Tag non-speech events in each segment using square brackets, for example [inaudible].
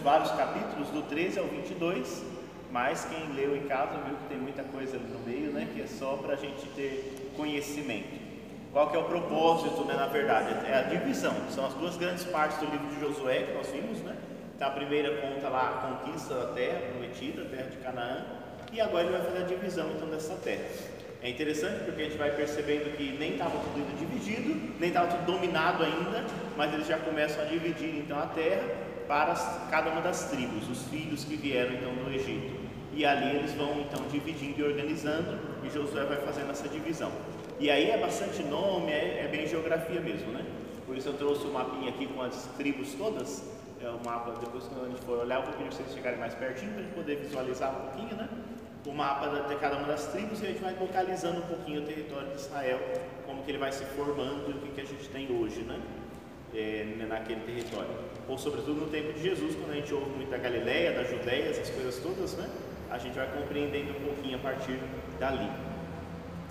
temos vários capítulos, do 13 ao 22, mas quem leu em casa viu que tem muita coisa ali no meio, né? Que é só para a gente ter conhecimento. Qual que é o propósito, né, na verdade? É a divisão. São as duas grandes partes do livro de Josué que nós vimos, né? Então a primeira conta lá a conquista da terra prometida, a terra de Canaã, e agora ele vai fazer a divisão então dessa terra. É interessante porque a gente vai percebendo que nem estava tudo dividido, nem estava tudo dominado ainda, mas eles já começam a dividir então a terra para cada uma das tribos, os filhos que vieram então do Egito. E ali eles vão então dividindo e organizando, e Josué vai fazendo essa divisão. E aí é bastante nome, é, é bem geografia mesmo, né? Por isso eu trouxe o um mapinha aqui com as tribos todas. É o mapa, depois quando a gente for olhar, eu vou pedir para vocês chegarem mais pertinho para a gente poder visualizar um pouquinho, né? O mapa de cada uma das tribos e a gente vai localizando um pouquinho o território de Israel, como que ele vai se formando e o que, que a gente tem hoje, né? É, naquele território. Ou sobretudo no tempo de Jesus, quando a gente ouve muito da Galileia, da Judéia, essas coisas todas, né? A gente vai compreendendo um pouquinho a partir dali.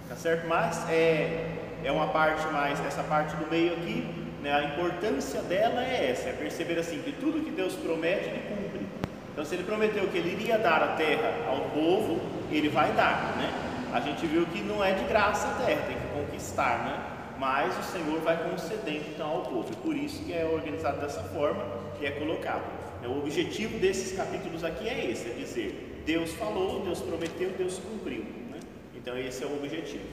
Tá certo? Mas é, é uma parte mais, essa parte do meio aqui, né, a importância dela é essa, é perceber assim que tudo que Deus promete, Ele cumpre. Então se Ele prometeu que Ele iria dar a terra ao povo, Ele vai dar, né? A gente viu que não é de graça a terra, tem que conquistar, né? Mas o Senhor vai concedendo então ao povo, e por isso que é organizado dessa forma e é colocado. O objetivo desses capítulos aqui é esse, é dizer, Deus falou, Deus prometeu, Deus cumpriu. Então esse é o objetivo.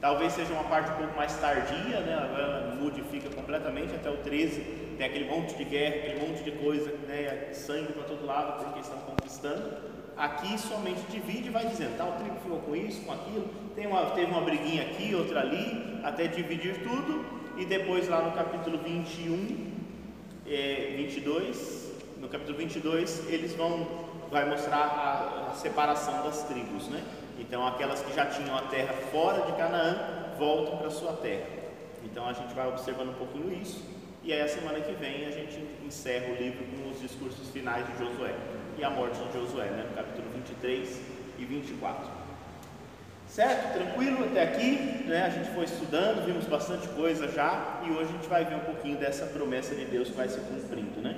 Talvez seja uma parte um pouco mais tardia, né? agora modifica completamente até o 13, tem aquele monte de guerra, aquele monte de coisa, né? sangue para todo lado porque estão conquistando. Aqui somente divide e vai dizendo, tal tribo ficou com isso, com aquilo, tem uma, teve uma briguinha aqui, outra ali, até dividir tudo, e depois lá no capítulo 21, é, 22, no capítulo 22, eles vão, vai mostrar a, a separação das tribos, né? Então, aquelas que já tinham a terra fora de Canaã voltam para sua terra. Então, a gente vai observando um pouquinho isso. E aí, a semana que vem, a gente encerra o livro com os discursos finais de Josué e a morte de Josué, né? no capítulo 23 e 24. Certo? Tranquilo até aqui? Né? A gente foi estudando, vimos bastante coisa já e hoje a gente vai ver um pouquinho dessa promessa de Deus que vai se cumprindo. Né?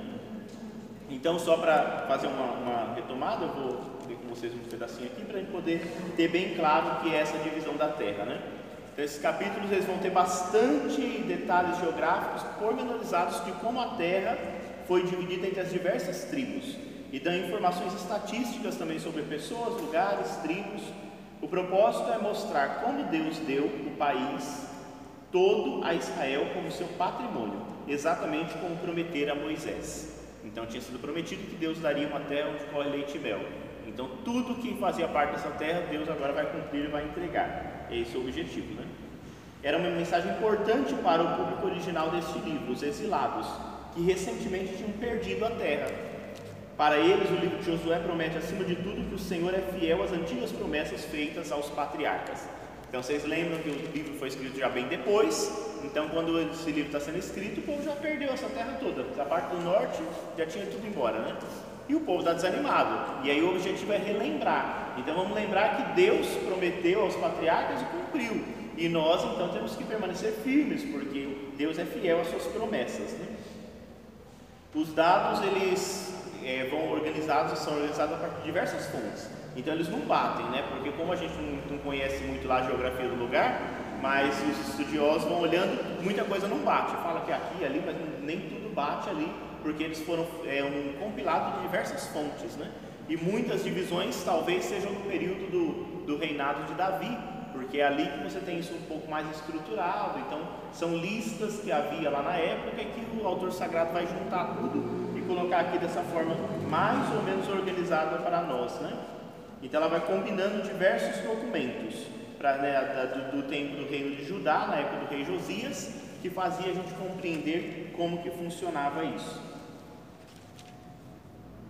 Então, só para fazer uma, uma retomada, eu vou ver com vocês um pedacinho aqui para a gente poder ter bem claro que é essa divisão da terra, né? Então, esses capítulos eles vão ter bastante detalhes geográficos pormenorizados de como a terra foi dividida entre as diversas tribos e dão informações estatísticas também sobre pessoas, lugares, tribos. O propósito é mostrar como Deus deu o país todo a Israel como seu patrimônio, exatamente como prometer a Moisés. Então tinha sido prometido que Deus daria uma terra onde corre leite e mel. Então, tudo que fazia parte dessa terra, Deus agora vai cumprir e vai entregar. Esse é o objetivo, né? Era uma mensagem importante para o público original deste livro, os exilados, que recentemente tinham perdido a terra. Para eles, o livro de Josué promete, acima de tudo, que o Senhor é fiel às antigas promessas feitas aos patriarcas. Então, vocês lembram que o livro foi escrito já bem depois. Então, quando esse livro está sendo escrito, o povo já perdeu essa terra toda. A parte do norte já tinha tudo embora, né? e o povo está desanimado. E aí o objetivo é relembrar. Então vamos lembrar que Deus prometeu aos patriarcas e cumpriu. E nós então temos que permanecer firmes, porque Deus é fiel às suas promessas. Né? Os dados eles é, vão organizados, são organizados a partir de diversas fontes. Então eles não batem, né? Porque como a gente não, não conhece muito lá a geografia do lugar, mas os estudiosos vão olhando, muita coisa não bate. Fala que aqui, ali, mas nem tudo bate ali porque eles foram é, um compilado de diversas fontes, né? E muitas divisões talvez sejam no período do, do reinado de Davi, porque é ali que você tem isso um pouco mais estruturado. Então, são listas que havia lá na época e que o autor sagrado vai juntar tudo colocar aqui dessa forma mais ou menos organizada para nós, né? Então, ela vai combinando diversos documentos né, do, do tempo do reino de Judá, na época do rei Josias, que fazia a gente compreender como que funcionava isso.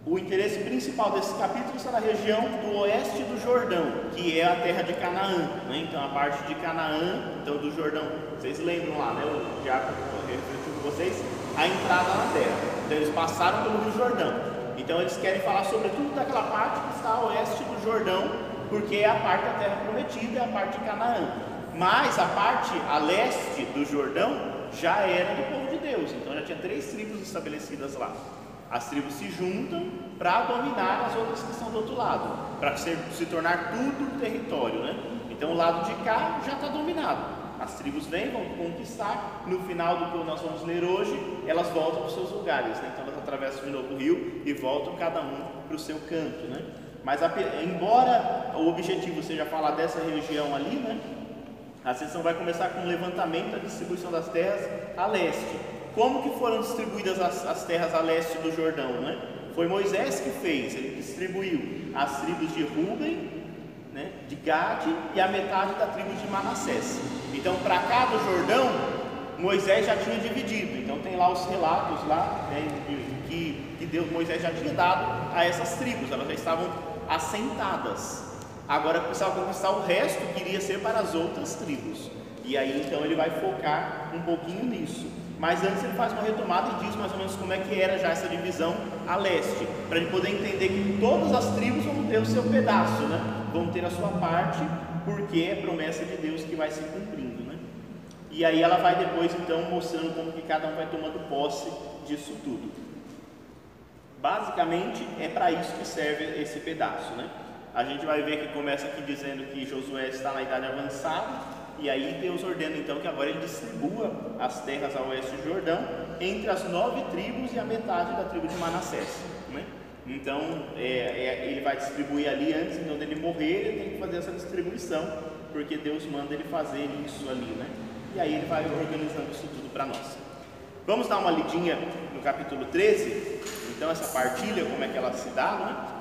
O interesse principal desse capítulo está na região do oeste do Jordão, que é a terra de Canaã. Né? Então, a parte de Canaã, então do Jordão, vocês lembram lá, né? O Diácono refletiu com vocês, a entrada na terra. Então, eles passaram pelo Rio Jordão. Então eles querem falar sobretudo daquela parte que está a oeste do Jordão, porque é a parte da terra prometida, é a parte de Canaã. Mas a parte a leste do Jordão já era do povo de Deus, então já tinha três tribos estabelecidas lá. As tribos se juntam para dominar as outras que estão do outro lado, para se, tornar tudo território, né? Então o lado de cá já está dominado. As tribos vêm, vão conquistar. No final do que nós vamos ler hoje, elas voltam para os seus lugares. Né? Então elas atravessam de novo o rio e voltam cada um para o seu canto. Né? Mas embora o objetivo seja falar dessa região ali, né? a sessão vai começar com o levantamento da distribuição das terras a leste. Como que foram distribuídas as, as terras a leste do Jordão? Né? Foi Moisés que fez, ele distribuiu as tribos de Ruben, Gade e a metade da tribo de Manassés. Então, para cá do Jordão, Moisés já tinha dividido. Então, tem lá os relatos lá né, que, que Deus, Moisés já tinha dado a essas tribos. Elas já estavam assentadas. Agora precisava conquistar o resto que iria ser para as outras tribos. E aí então ele vai focar um pouquinho nisso. Mas antes ele faz uma retomada e diz mais ou menos como é que era já essa divisão a leste, para ele poder entender que todas as tribos vão ter o seu pedaço, né? Vão ter a sua parte, porque é promessa de Deus que vai se cumprindo, né? E aí ela vai depois então mostrando como que cada um vai tomando posse disso tudo. Basicamente é para isso que serve esse pedaço, né? A gente vai ver que começa aqui dizendo que Josué está na idade avançada, e aí Deus ordena então que agora ele distribua as terras ao oeste do Jordão entre as nove tribos e a metade da tribo de Manassés. Né? Então é, é, ele vai distribuir ali antes, então dele morrer, ele tem que fazer essa distribuição, porque Deus manda ele fazer isso ali, né? E aí ele vai organizando isso tudo para nós. Vamos dar uma lidinha no capítulo 13, então essa partilha, como é que ela se dá, né?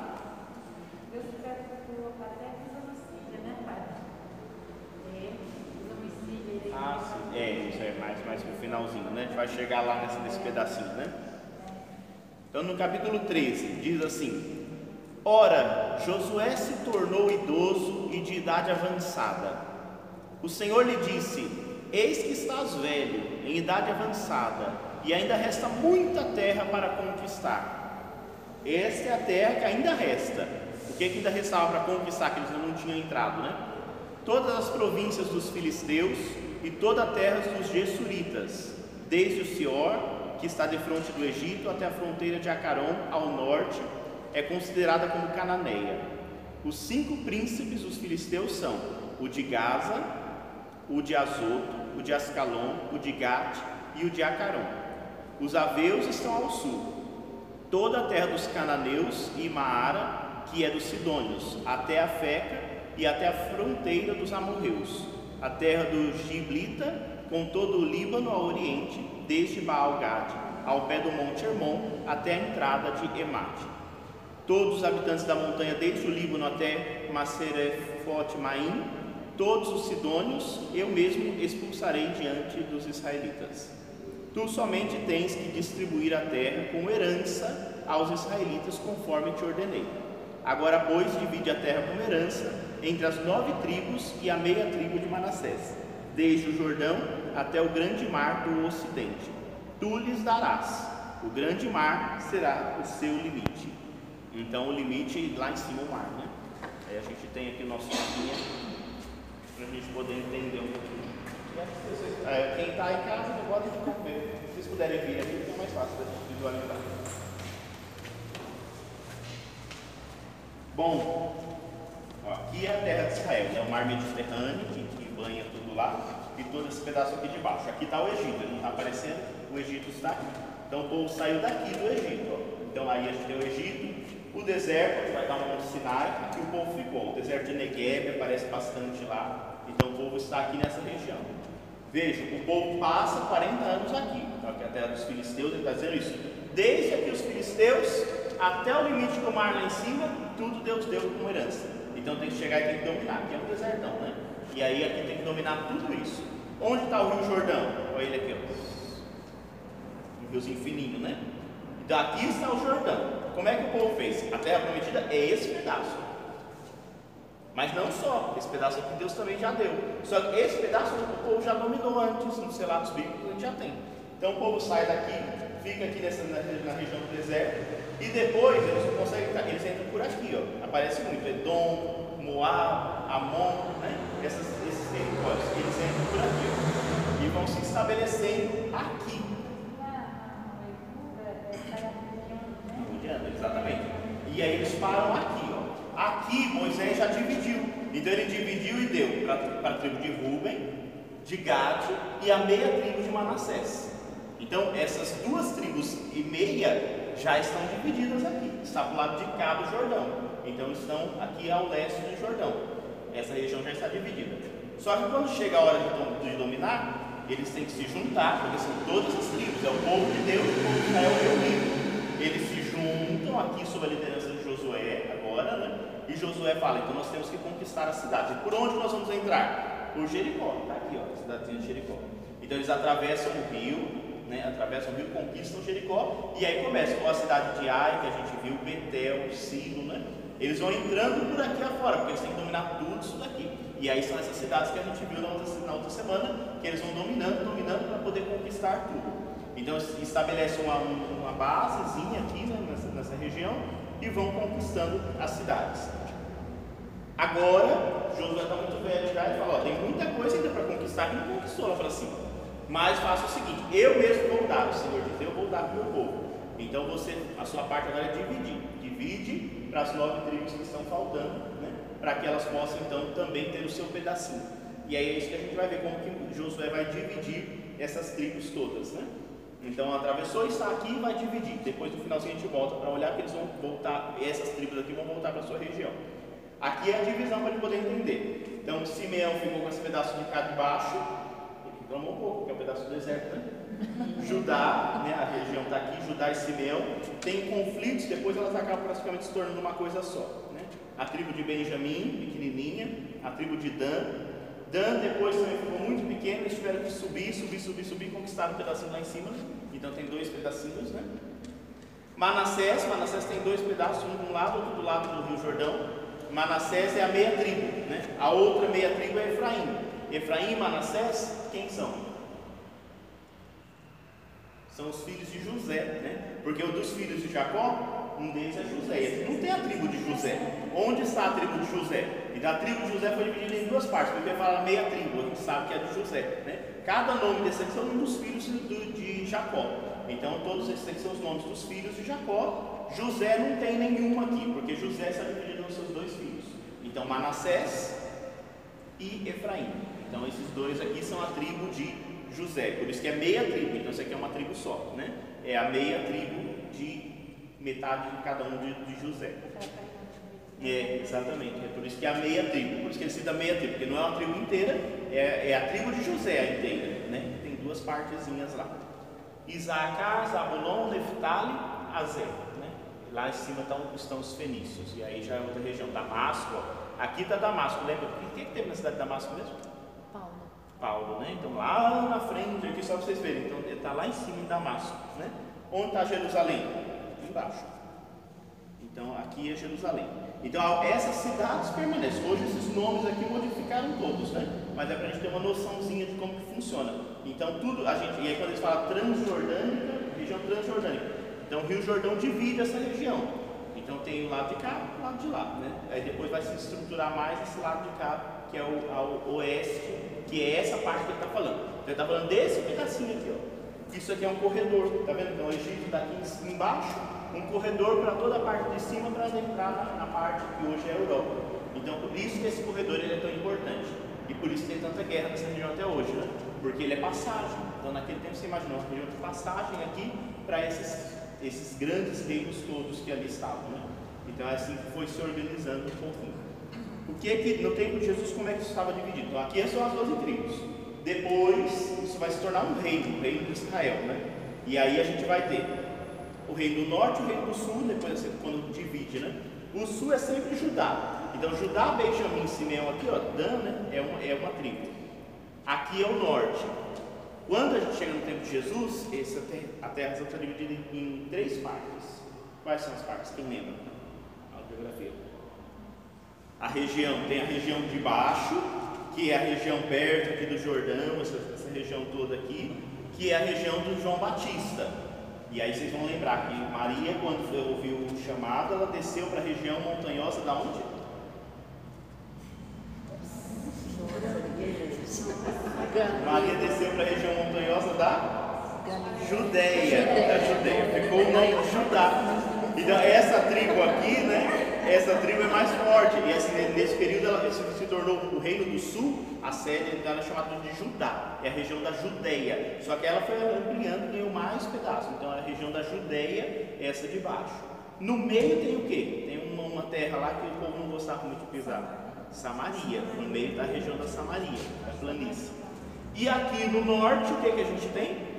Ah, sim. É, isso é mais, mais pro finalzinho, né? A gente vai chegar lá nesse, nesse pedacinho, né? Então no capítulo 13 diz assim: Ora, Josué se tornou idoso e de idade avançada. O Senhor lhe disse: Eis que estás velho, em idade avançada, e ainda resta muita terra para conquistar. Esta é a terra que ainda resta. O que, que ainda restava para conquistar, que eles não tinham entrado, né? Todas as províncias dos filisteus, e toda a terra dos Gessuritas, desde o Sior, que está de frente do Egito, até a fronteira de Acaron, ao norte, é considerada como cananeia. Os cinco príncipes dos filisteus são o de Gaza, o de Azoto, o de Ascalon, o de Gate e o de Acaron. Os aveus estão ao sul. Toda a terra dos cananeus e Maara, que é dos sidônios, até a Feca e até a fronteira dos amorreus a terra do Giblita, com todo o Líbano ao oriente, desde Baal-Gad, ao pé do Monte Hermon, até a entrada de Emate. Todos os habitantes da montanha, desde o Líbano até Maserefot Maim, todos os sidônios, eu mesmo expulsarei diante dos israelitas. Tu somente tens que distribuir a terra como herança aos israelitas, conforme te ordenei. Agora, pois, divide a terra como herança entre as nove tribos e a meia tribo de Manassés, desde o Jordão até o grande mar do ocidente. Tu lhes darás, o grande mar será o seu limite. Então, o limite lá em cima é o mar, né? Aí a gente tem aqui o nosso mapinha para a gente poder entender um pouquinho. É, quem está em casa, pode ver. Se vocês puderem vir aqui, fica mais fácil da gente visualizar. Bom, aqui é a terra de Israel, né? o mar Mediterrâneo, que, que banha tudo lá, e todo esse pedaço aqui de baixo. Aqui está o Egito, ele não está aparecendo, o Egito está aqui. Então o povo saiu daqui do Egito. Ó. Então aí a gente tem o Egito, o deserto, que vai estar no Monte Sinai, e o povo ficou. O deserto de Negev aparece bastante lá, então o povo está aqui nessa região. Veja, o povo passa 40 anos aqui, então aqui é a terra dos filisteus, ele está dizendo isso. Desde aqui os filisteus até o limite do mar lá em cima, tudo Deus deu como herança. Então tem que chegar e tem que dominar. Aqui é um desertão, né? E aí aqui tem que dominar tudo isso. Onde está o Rio Jordão? Olha ele aqui, ó. Um riozinho fininho, né? Então aqui está o Jordão. Como é que o povo fez? A terra prometida é esse pedaço. Mas não só, esse pedaço aqui Deus também já deu. Só que esse pedaço o povo já dominou antes, nos relatos bíblicos a gente já tem. Então o povo sai daqui, fica aqui nessa, na, na região do deserto, E depois eles conseguem, eles entram por aqui, ó. Aparece muito, Edom, Moab, Amon, né? Essas, esses territórios, eles entram por aqui, ó. E vão se estabelecendo aqui. Exatamente. E aí eles param aqui, ó. Aqui Moisés já dividiu. Então ele dividiu e deu para a tribo de Ruben, de Gad e a meia tribo de Manassés. Então essas duas tribos e meia já estão divididas aqui. Está para o lado de cá do Jordão. Então estão aqui ao leste do Jordão. Essa região já está dividida. Só que quando chega a hora de dominar, eles têm que se juntar, porque são todas as tribos, é o povo de Deus, o povo de Israel reunido. Eles se juntam aqui sob a liderança de Josué, agora, né? E Josué fala: então nós temos que conquistar a cidade. E por onde nós vamos entrar? Por Jericó, está aqui, ó, a cidadezinha de Jericó. Então eles atravessam o rio, né? Atravessam o rio, conquistam Jericó, e aí começa com a cidade de Ai, que a gente viu, Betel, Silo, né? Eles vão entrando por aqui afora, porque eles têm que dominar tudo isso daqui. E aí são essas cidades que a gente viu na outra, na outra semana, que eles vão dominando, dominando para poder conquistar tudo. Então estabelece uma, uma basezinha aqui né, nessa, nessa região e vão conquistando as cidades. Agora, Josué está muito velho já e fala, ó, tem muita coisa ainda para conquistar que não conquistou. Ela fala assim, mas faça o seguinte, eu mesmo vou dar, o Senhor diz, eu vou dar para o meu povo. Então você, a sua parte agora é dividir. Divide para as nove tribos que estão faltando, né? para que elas possam então também ter o seu pedacinho. E aí é isso que a gente vai ver como que Josué vai dividir essas tribos todas. Né? Então atravessou, está aqui e vai dividir. Depois no finalzinho a gente volta para olhar, porque eles vão voltar, essas tribos aqui vão voltar para a sua região. Aqui é a divisão para gente poder entender. Então Simeão ficou com esse pedaço de cá de baixo, ele reclamou um pouco, que é um pedaço do deserto, né? Judá, né, a região está aqui, Judá e Simeão, tem conflitos, depois elas acabam praticamente se tornando uma coisa só. Né? A tribo de Benjamim, pequenininha, a tribo de Dan, Dan depois também ficou muito pequeno, eles tiveram que subir, subir, subir, subir, conquistar um pedacinho lá em cima. Então tem dois pedacinhos, né? Manassés, Manassés tem dois pedaços, um de um lado, outro do lado do Rio Jordão. Manassés é a meia tribo, né? A outra meia tribo é Efraim. Efraim e Manassés, quem são? São os filhos de José, né? Porque o dos filhos de Jacó, um deles é José. Não tem a tribo de José. Onde está a tribo de José? da tribo de José foi dividida em duas partes, porque fala meia tribo, a gente sabe que é de José. Né? Cada nome desse aqui são um dos filhos de Jacó. Então todos esses aqui são os nomes dos filhos de Jacó. José não tem nenhum aqui, porque José está dividido nos seus dois filhos. Então Manassés e Efraim. Então esses dois aqui são a tribo de José, por isso que é meia tribo, então isso aqui é uma tribo só, né? É a meia tribo de metade de cada um de, de José. É, exatamente. É por isso que é a meia tribo. Por isso que ele cita meia tribo, porque não é uma tribo inteira, é, é a tribo de José a inteira, né? Tem duas partezinhas lá. Isacar, Zabulon, Neftali, Azer, né? Lá em cima estão, estão os fenícios, e aí já é outra região. Damasco, aqui está Damasco, lembra? O que, que teve na cidade de Damasco mesmo? Paulo. Né? Então lá na frente, aqui só para vocês verem, então ele está lá em cima em Damasco, né? Onde está Jerusalém? Embaixo. Então aqui é Jerusalém. Então essas cidades permanecem. Hoje esses nomes aqui modificaram todos, né? Mas é para a gente ter uma noçãozinha de como que funciona. Então tudo, a gente, e aí quando eles falam transjordânica, região transjordânica. Então o Rio Jordão divide essa região. Então tem o lado de cá o lado de lá, né? Aí depois vai se estruturar mais esse lado de cá, que é o ao oeste, que é essa parte que ele está falando. Então ele está falando desse pedacinho aqui, ó. Isso aqui é um corredor, tá vendo? Então o Egito está aqui embaixo um corredor para toda a parte de cima para entrar na, parte que hoje é a Europa. Então, por isso que esse corredor ele é tão importante. E por isso tem tanta guerra nessa região até hoje, né? Porque ele é passagem. Então, naquele tempo, você imaginou uma região de passagem aqui para esses, esses grandes reinos todos que ali estavam, né? Então, é assim que foi se organizando um pouquinho. O que é que, no tempo de Jesus, como é que isso estava dividido? Então, aqui são as 12 tribos. Depois, isso vai se tornar um reino, o reino de Israel, né? E aí a gente vai ter o reino do norte o reino do sul, depois assim, quando divide, né? O sul é sempre Judá. Então Judá, Benjamim, Simeão aqui, ó, Dan, né? É uma, é uma tribo. Aqui é o norte. Quando a gente chega no tempo de Jesus, essa a terra está dividida em, em, três partes. Quais são as partes? Quem lembra? A geografia. A região, tem a região de baixo, que é a região perto aqui do Jordão, essa, essa região toda aqui, que é a região do João Batista E aí vocês vão lembrar que Maria, quando ouviu o chamado, ela desceu para a região montanhosa da onde? Maria desceu para a região montanhosa da Judéia. Da Judéia. Ficou o nome Judá. Então essa tribo aqui, né? Essa tribo é mais forte. E assim, nesse período ela se, tornou o reino do sul, a sede dela é chamada de Judá, é a região da Judéia. Só que ela foi ampliando e ganhou mais pedaços. Então a região da Judéia é essa de baixo. No meio tem o quê? Tem uma, uma terra lá que o povo não gostava muito de pisar. Samaria, no meio da região da Samaria, da planície. E aqui no norte, o que, que a gente tem?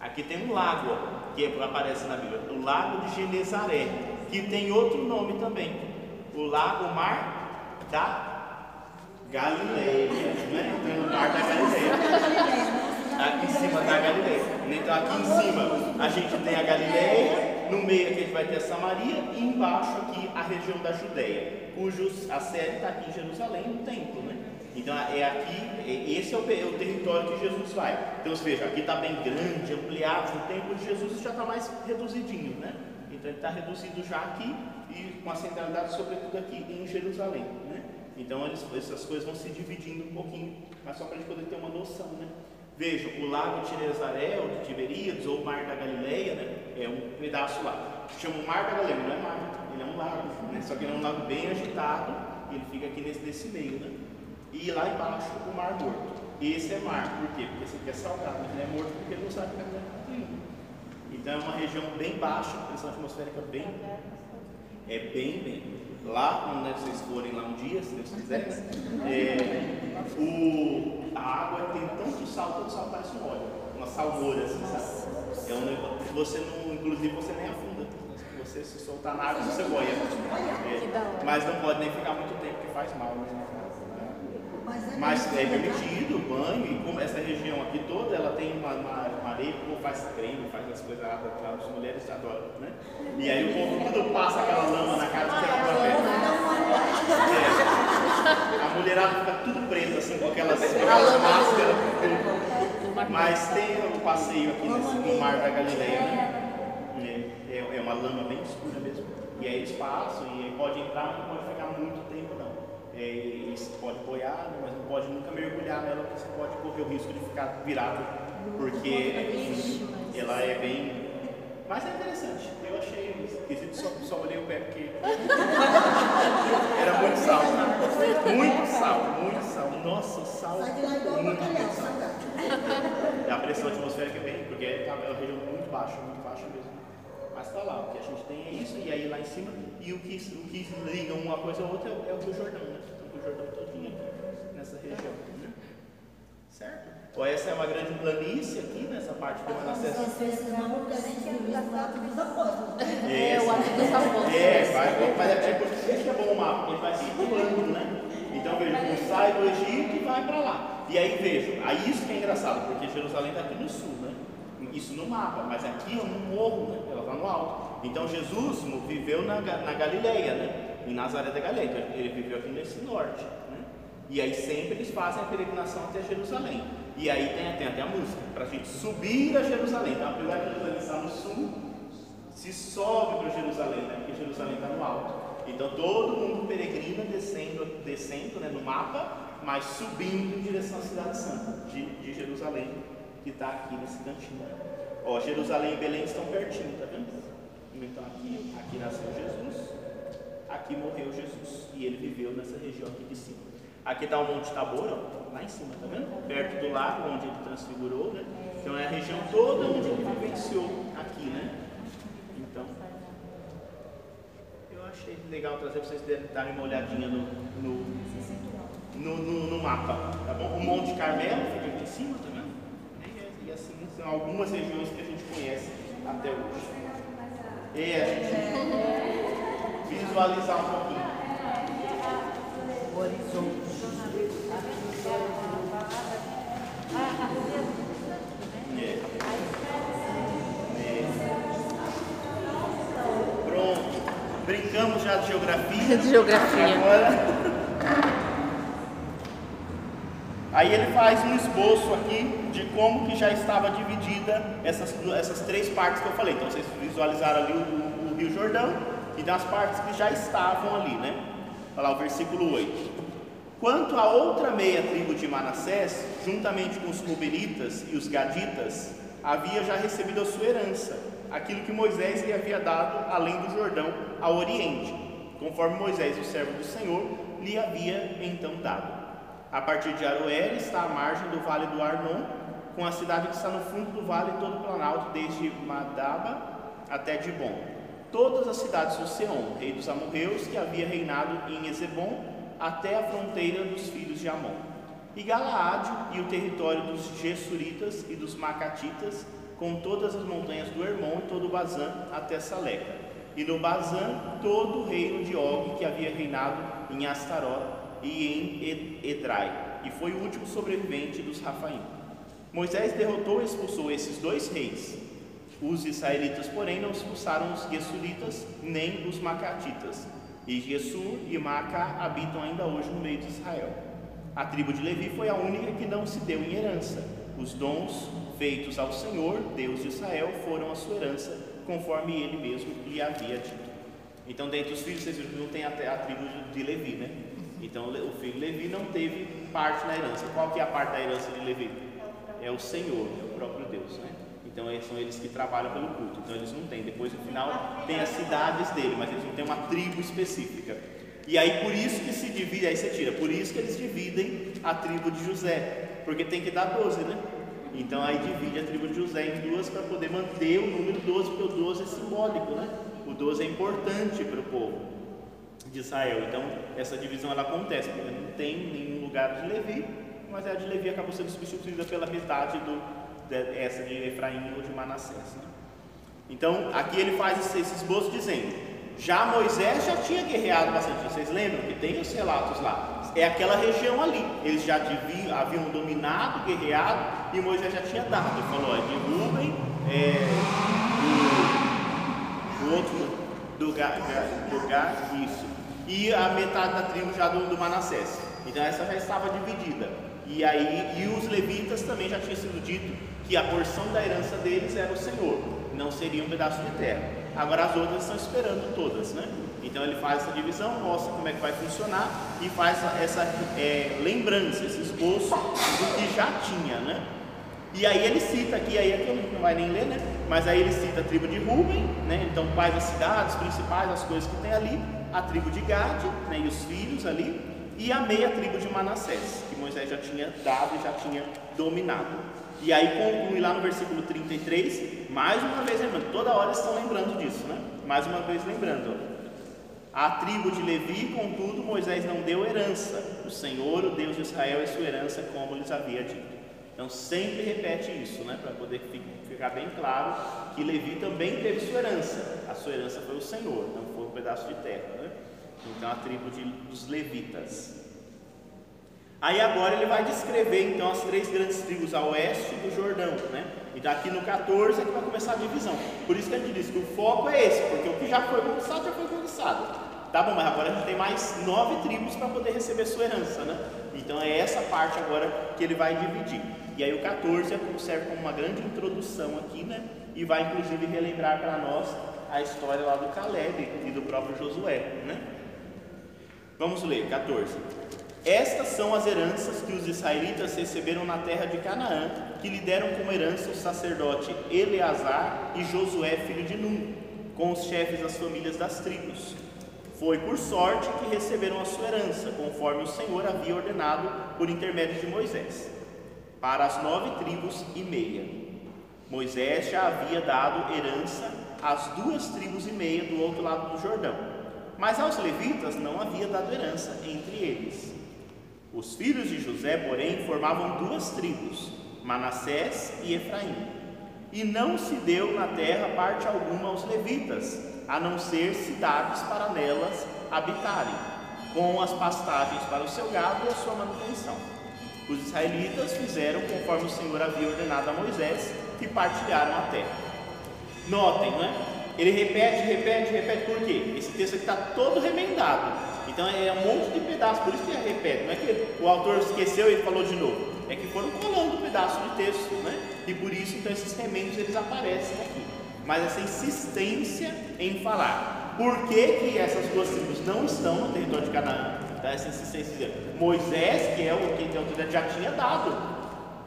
Aqui tem um lago, que aparece na Bíblia, o lago de Genezaré, que tem outro nome também, o lago Mar da Galileia, né? Tem o Mar da Galileia, aqui em cima da Galileia. Então aqui em cima a gente tem a Galileia, no meio aqui a gente vai ter a Samaria e embaixo aqui a região da Judéia, cujos a sede está aqui em Jerusalém, no templo, né? Então é aqui, esse é o, é o, território que Jesus vai. Então veja, aqui está bem grande, ampliado, o templo de Jesus já está mais reduzidinho, né? Então ele está reduzido já aqui e com a centralidade sobretudo aqui em Jerusalém, né? Então eles, essas coisas vão se dividindo um pouquinho, mas só para a gente poder ter uma noção, né? Vejam, o lago de Tiresaré, ou de Tiberíades, ou o Mar da Galileia, né? É um pedaço lá. Chama o Mar da Galileia, não é mar, ele é um lago, né? Só que ele é um lago bem agitado e ele fica aqui nesse, nesse meio, né? E lá embaixo o Mar Morto. Esse é mar, por quê? Porque esse aqui é salgado, ele é morto porque ele não sabe é Então é uma região bem baixa, pressão atmosférica bem. É bem, bem. Lá, quando vocês forem lá um dia, se Deus quiser, é, o, a água tem tanto sal, tanto sal parece um óleo, uma salmoura, assim, sabe? É um negócio que você não, inclusive você nem afunda. Você se soltar na água, você boia. É, mas não pode nem ficar muito tempo, porque faz mal, né? Mas é permitido o banho, e como essa região aqui toda, ela tem uma, uma, uma areia, o povo faz creme, faz as coisas lá, as mulheres adoram, né? E aí o povo tudo passa aquela lama na cara de quer é. A mulherada fica tudo preta, assim, com aquelas, aquelas máscaras. Mas tem o um passeio aqui nesse, no Mar da Galileia, né? É, é uma lama bem escura mesmo. E aí eles passam, e aí pode entrar, mas não pode ficar muito tempo não é, pode boiar, né, mas não pode nunca mergulhar nela, porque você pode correr o risco de ficar virado, porque ela é bem. Mas é interessante, eu achei esquisito, só, só olhei o pé porque era muito sal, muito sal, muito sal, nossa, sal, muito, muito sal. A pressão atmosférica é bem, porque é uma região muito baixa, muito baixa mesmo. Mas está lá, o que a gente tem é isso, e aí lá em cima, e o que, o que liga uma coisa a outra é, é o Rio Jordão, né? Então, o Jordão todinho aqui, nessa região? Certo? Ou essa é uma grande planície aqui, nessa parte do Manassés. É, o ato dos apóstolos. É, vai, mas é tipo, esse que é bom o mapa, porque ele vai circulando, né? Então veja, um sai do Egito e vai para lá. E aí veja, aí isso que é engraçado, porque Jerusalém está aqui no sul, né? Isso no mapa, mas aqui é um morro, né? Ela está no alto. Então Jesus viveu na, na Galileia, né? Em Nazaré da Galileia. Então ele viveu aqui nesse norte. E aí sempre eles fazem a peregrinação até Jerusalém. E aí tem, tem até a música, para a gente subir a Jerusalém. Então apesar de Jerusalém estar no sul, se sobe para Jerusalém, né? Porque Jerusalém está no alto. Então todo mundo peregrina descendo, descendo né, no mapa, mas subindo em direção à cidade santa de, de Jerusalém, que está aqui nesse cantinho. Ó, Jerusalém e Belém estão pertinho, tá vendo? Então aqui, aqui nasceu Jesus, aqui morreu Jesus e ele viveu nessa região aqui de cima. Aqui está o Monte Tabor, ó, lá em cima, tá vendo? Perto do lago onde ele transfigurou, né? Então é a região toda onde ele vivenciou aqui, né? Então, eu achei legal trazer para vocês darem uma olhadinha no, no, no, no, no mapa, tá bom? O Monte Carmelo fica aqui em cima, tá vendo? E, e assim são algumas regiões que a gente conhece até hoje. E a gente visualizar um pouquinho. Horizonte. Pronto. Brincamos já de geografia. De geografia. Agora. Aí ele faz um esboço aqui de como que já estava dividida essas, essas três partes que eu falei. Então vocês visualizaram ali o, o Rio Jordão e das partes que já estavam ali, né? Olha lá o versículo 8. Quanto à outra meia tribo de Manassés, juntamente com os Rubenitas e os Gaditas, havia já recebido a sua herança, aquilo que Moisés lhe havia dado além do Jordão ao oriente, conforme Moisés, o servo do Senhor, lhe havia então dado. A partir de Aroer está à margem do vale do Arnon, com a cidade que está no fundo do vale todo o planalto, desde Madaba até Dibon todas as cidades do Seom, rei dos amorreus, que havia reinado em Ezebom, até a fronteira dos filhos de Amon. E Galaade e o território dos Gessuritas e dos Macatitas, com todas as montanhas do Hermon e todo o Bazã, até Saleca. E no Bazã, todo o reino de Og, que havia reinado em Astaró e em Edrai, e foi o último sobrevivente dos Rafaim. Moisés derrotou e expulsou esses dois reis, os israelitas, porém, não expulsaram os Gesuritas nem os Macatitas. E Gesur e Macá habitam ainda hoje no meio de Israel. A tribo de Levi foi a única que não se deu em herança. Os dons feitos ao Senhor, Deus de Israel, foram a sua herança, conforme ele mesmo lhe havia dito. Então, dentre os filhos, vocês viram não tem até a tribo de Levi, né? Então, o filho Levi não teve parte na herança. Qual que é a parte da herança de Levi? É o Senhor, é o próprio Deus, né? Então são eles que trabalham pelo culto. Então eles não têm. Depois no final tem as cidades dele, mas eles não têm uma tribo específica. E aí por isso que se divide, aí você tira, por isso que eles dividem a tribo de José, porque tem que dar 12, né? Então aí divide a tribo de José em duas para poder manter o número 12, porque o 12 é simbólico, né? O 12 é importante para o povo de Israel. Então essa divisão ela acontece, porque não tem nenhum lugar de Levi, mas a de Levi acabou sendo substituída pela metade do, essa de Efraim ou de Manassés. Né? Então, aqui ele faz esse, esboço dizendo: já Moisés já tinha guerreado bastante. Vocês lembram que tem os relatos lá? É aquela região ali. Eles já deviam, haviam dominado, guerreado, e Moisés já tinha dado. Ele falou: é, de Rubem, é, do, do outro, do Gad, isso. E a metade da tribo já do, do Manassés. Então essa já estava dividida. E aí, e os levitas também já tinha sido dito que a porção da herança deles era o Senhor, não seria um pedaço de terra. Agora as outras estão esperando todas, né? Então ele faz essa divisão, mostra como é que vai funcionar e faz essa é, lembrança, esse esboço do que já tinha, né? E aí ele cita aqui, aí aqui não vai nem ler, né? Mas aí ele cita a tribo de Ruben, né? Então quais as cidades principais, as coisas que tem ali, a tribo de Gad, né? E os filhos ali, e a meia tribo de Manassés, que Moisés já tinha dado e já tinha dominado. E aí conclui lá no versículo 33, mais uma vez lembrando, toda hora estão lembrando disso, né? Mais uma vez lembrando. A tribo de Levi, contudo, Moisés não deu herança. O Senhor, o Deus de Israel, é sua herança, como lhes havia dito. Então sempre repete isso, né? Para poder ficar bem claro que Levi também teve sua herança. A sua herança foi o Senhor, não foi um pedaço de terra, né? Então a tribo de, dos levitas. Aí agora ele vai descrever então as três grandes tribos a oeste do Jordão, né? E daqui no 14 é que vai começar a divisão. Por isso que a gente diz que o foco é esse, porque o que já foi conquistado já foi conquistado. Tá bom, mas agora a gente tem mais nove tribos para poder receber sua herança, né? Então é essa parte agora que ele vai dividir. E aí o 14 é serve como uma grande introdução aqui, né? E vai inclusive relembrar para nós a história lá do Caleb e do próprio Josué, né? Vamos ler, 14. Estas são as heranças que os israelitas receberam na terra de Canaã, que lhe deram como herança o sacerdote Eleazar e Josué, filho de Num, com os chefes das famílias das tribos. Foi por sorte que receberam a sua herança, conforme o Senhor havia ordenado por intermédio de Moisés, para as nove tribos e meia. Moisés já havia dado herança às duas tribos e meia do outro lado do Jordão, mas aos levitas não havia dado herança entre eles. Os filhos de José, porém, formavam duas tribos, Manassés e Efraim. E não se deu na terra parte alguma aos levitas, a não ser cidades para nelas habitarem, com as pastagens para o seu gado e a sua manutenção. Os israelitas fizeram conforme o Senhor havia ordenado a Moisés e partilharam a terra. Notem, não é? Ele repete, repete, repete, por quê? Esse texto aqui está todo remendado. Então é um monte de pedaços, por isso que ele repete. Não é que o autor esqueceu e falou de novo. É que foram colando pedaços de texto, né? E por isso então esses remendos eles aparecem aqui. Mas essa insistência em falar. Por que, que essas duas tribos não estão no território de Canaã? Tá? Essa insistência Moisés, que é o que tem autoridade, já tinha dado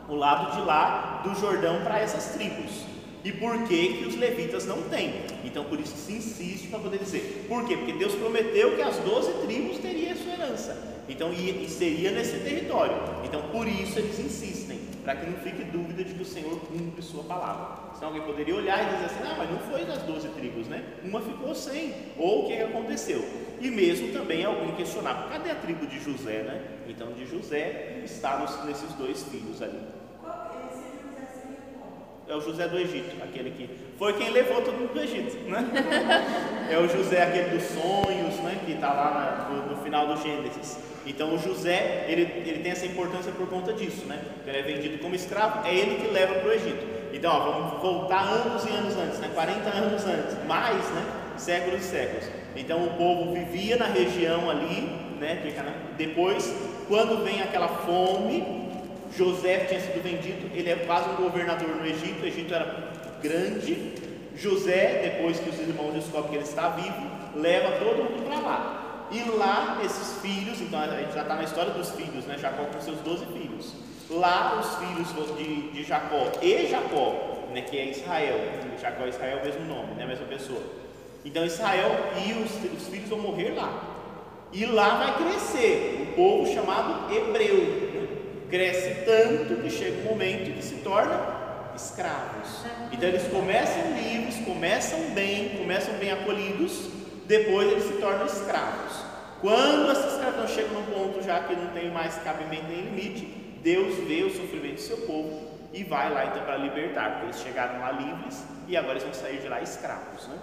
o lado de lá do Jordão para essas tribos. E por que, que os levitas não têm? Então por isso que se insiste para poder dizer. Por quê? Porque Deus prometeu que as doze tribos teriam a sua herança. Então e, e seria nesse território. Então por isso eles insistem, para que não fique dúvida de que o Senhor cumpre sua palavra. Senão alguém poderia olhar e dizer assim, ah, mas não foi das doze tribos, né? Uma ficou sem. Ou o que aconteceu? E mesmo também alguém questionar, cadê a tribo de José, né? Então de José está nos, nesses dois filhos ali é o José do Egito, aquele que foi quem levou todo mundo do Egito, né? [laughs] É o José aquele dos sonhos, né? Que está lá na, no, no, final do Gênesis. Então o José, ele, ele tem essa importância por conta disso, né? Ele é vendido como escravo, é ele que leva para o Egito. Então, ó, vamos voltar anos e anos antes, né? 40 anos antes, mais, né? Séculos e séculos. Então o povo vivia na região ali, né? Depois, quando vem aquela fome, José tinha sido vendido, ele é quase um governador no Egito, o Egito era grande. José, depois que os irmãos descobrem que ele está vivo, leva todo mundo para lá. E lá, esses filhos, então a gente já está na história dos filhos, né? Jacó com seus 12 filhos. Lá, os filhos de, de Jacó e Jacó, né? que é Israel, Jacó e Israel o mesmo nome, né? a mesma pessoa. Então, Israel e os, os filhos vão morrer lá. E lá vai crescer o povo chamado hebreu, cresce tanto que chega um momento que se torna escravos. Então eles começam livres, começam bem, começam bem acolhidos, depois eles se tornam escravos. Quando essa escravidão chega num ponto já que não tem mais cabimento nem limite, Deus vê o sofrimento do seu povo e vai lá então para libertar, porque eles chegaram lá livres e agora eles vão sair de lá escravos. Né?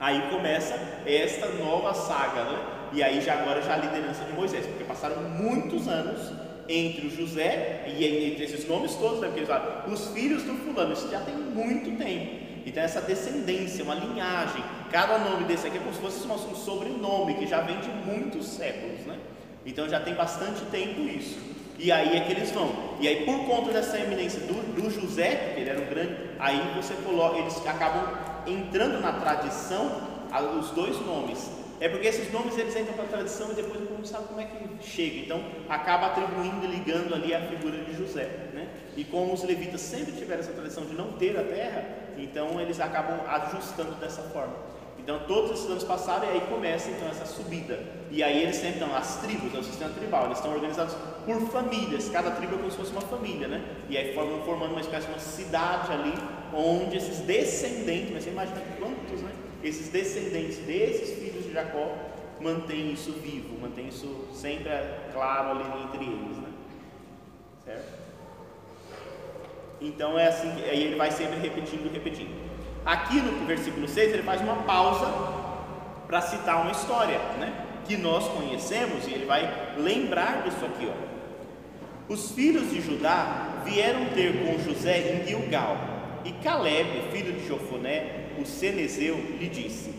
Aí começa esta nova saga, né? e aí já agora já a liderança de Moisés, porque passaram muitos anos entre o José e entre esses nomes todos, né, porque eles falam, os filhos do fulano, isso já tem muito tempo. Então essa descendência, uma linhagem, cada nome desse aqui é como se fosse um sobrenome que já vem de muitos séculos, né? Então já tem bastante tempo isso. E aí é que eles vão. E aí por conta dessa eminência do, do José, porque ele era um grande, aí você coloca, eles acabam entrando na tradição os dois nomes é porque esses nomes eles entram para a tradição e depois não sabe como é que chega. Então acaba atribuindo e ligando ali a figura de José. Né? E como os levitas sempre tiveram essa tradição de não ter a terra, então eles acabam ajustando dessa forma. Então todos esses anos passaram e aí começa então essa subida. E aí eles sempre estão, as tribos, é o sistema tribal, eles estão organizados por famílias, cada tribo é como se fosse uma família, né? E aí formam, formando uma espécie de uma cidade ali, onde esses descendentes, mas você imagina quantos, né? Esses descendentes desses filhos Jacó mantém isso vivo, mantém isso sempre claro ali entre eles, né? Certo? Então é assim, aí ele vai sempre repetindo, repetindo. Aqui no versículo 6 ele faz uma pausa para citar uma história, né? Que nós conhecemos e ele vai lembrar disso aqui, ó. Os filhos de Judá vieram ter com José em Gilgal, e Caleb, filho de Jofoné, o Cenezeu, lhe disse: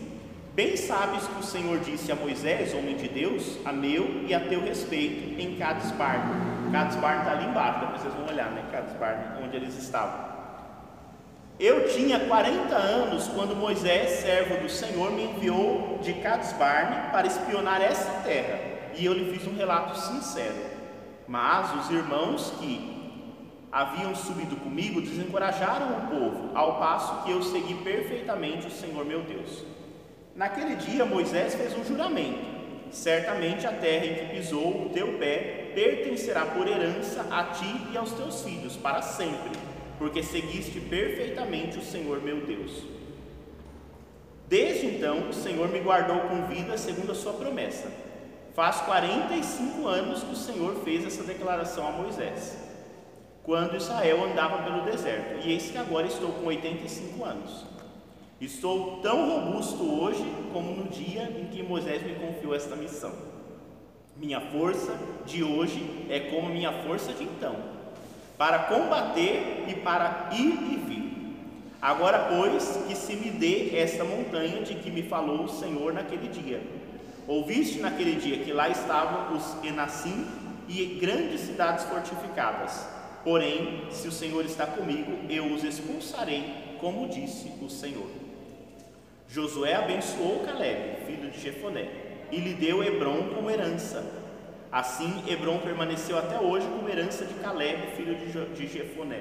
Bem sabes que o Senhor disse a Moisés, homem de Deus, a meu e a teu respeito, em Cades Barne. Cades Barne está ali embaixo, depois vocês vão olhar, né? Cades Barne, onde eles estavam. Eu tinha 40 anos quando Moisés, servo do Senhor, me enviou de Cades Barne para espionar essa terra, e eu lhe fiz um relato sincero. Mas os irmãos que haviam subido comigo desencorajaram o povo, ao passo que eu segui perfeitamente o Senhor meu Deus. Naquele dia Moisés fez um juramento: certamente a terra em que pisou o teu pé pertencerá por herança a ti e aos teus filhos para sempre, porque seguiste perfeitamente o Senhor meu Deus. Desde então o Senhor me guardou com vida segundo a sua promessa. Faz 45 anos que o Senhor fez essa declaração a Moisés, quando Israel andava pelo deserto, e eis que agora estou com 85 anos. Estou tão robusto hoje como no dia em que Moisés me confiou esta missão. Minha força de hoje é como minha força de então, para combater e para ir e vir. Agora, pois, que se me dê esta montanha de que me falou o Senhor naquele dia. Ouviste naquele dia que lá estavam os Enassim e grandes cidades fortificadas. Porém, se o Senhor está comigo, eu os expulsarei, como disse o Senhor. Josué abençoou Caleb, filho de Jefoné, e lhe deu Hebron como herança. Assim, Hebron permaneceu até hoje como herança de Caleb, filho de Jefoné,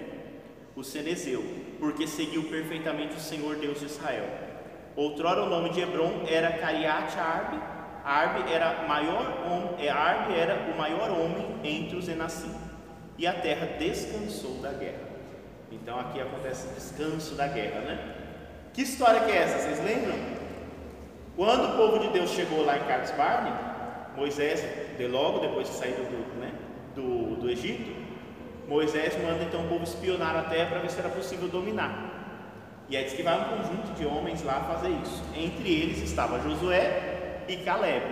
o Cenezeu, porque seguiu perfeitamente o Senhor Deus de Israel. Outrora o nome de Hebron era Cariate Arbe, Arbe era, maior, é, Arbe era o maior homem entre os Enassim, e a terra descansou da guerra. Então aqui acontece o descanso da guerra, né? Que história que é essa? Vocês lembram? Quando o povo de Deus chegou lá em Cades Barney, Moisés, de logo depois de sair do, né, do, do Egito, Moisés manda então o povo espionar a terra para ver se era possível dominar. E aí diz que vai um conjunto de homens lá fazer isso. Entre eles estava Josué e Caleb.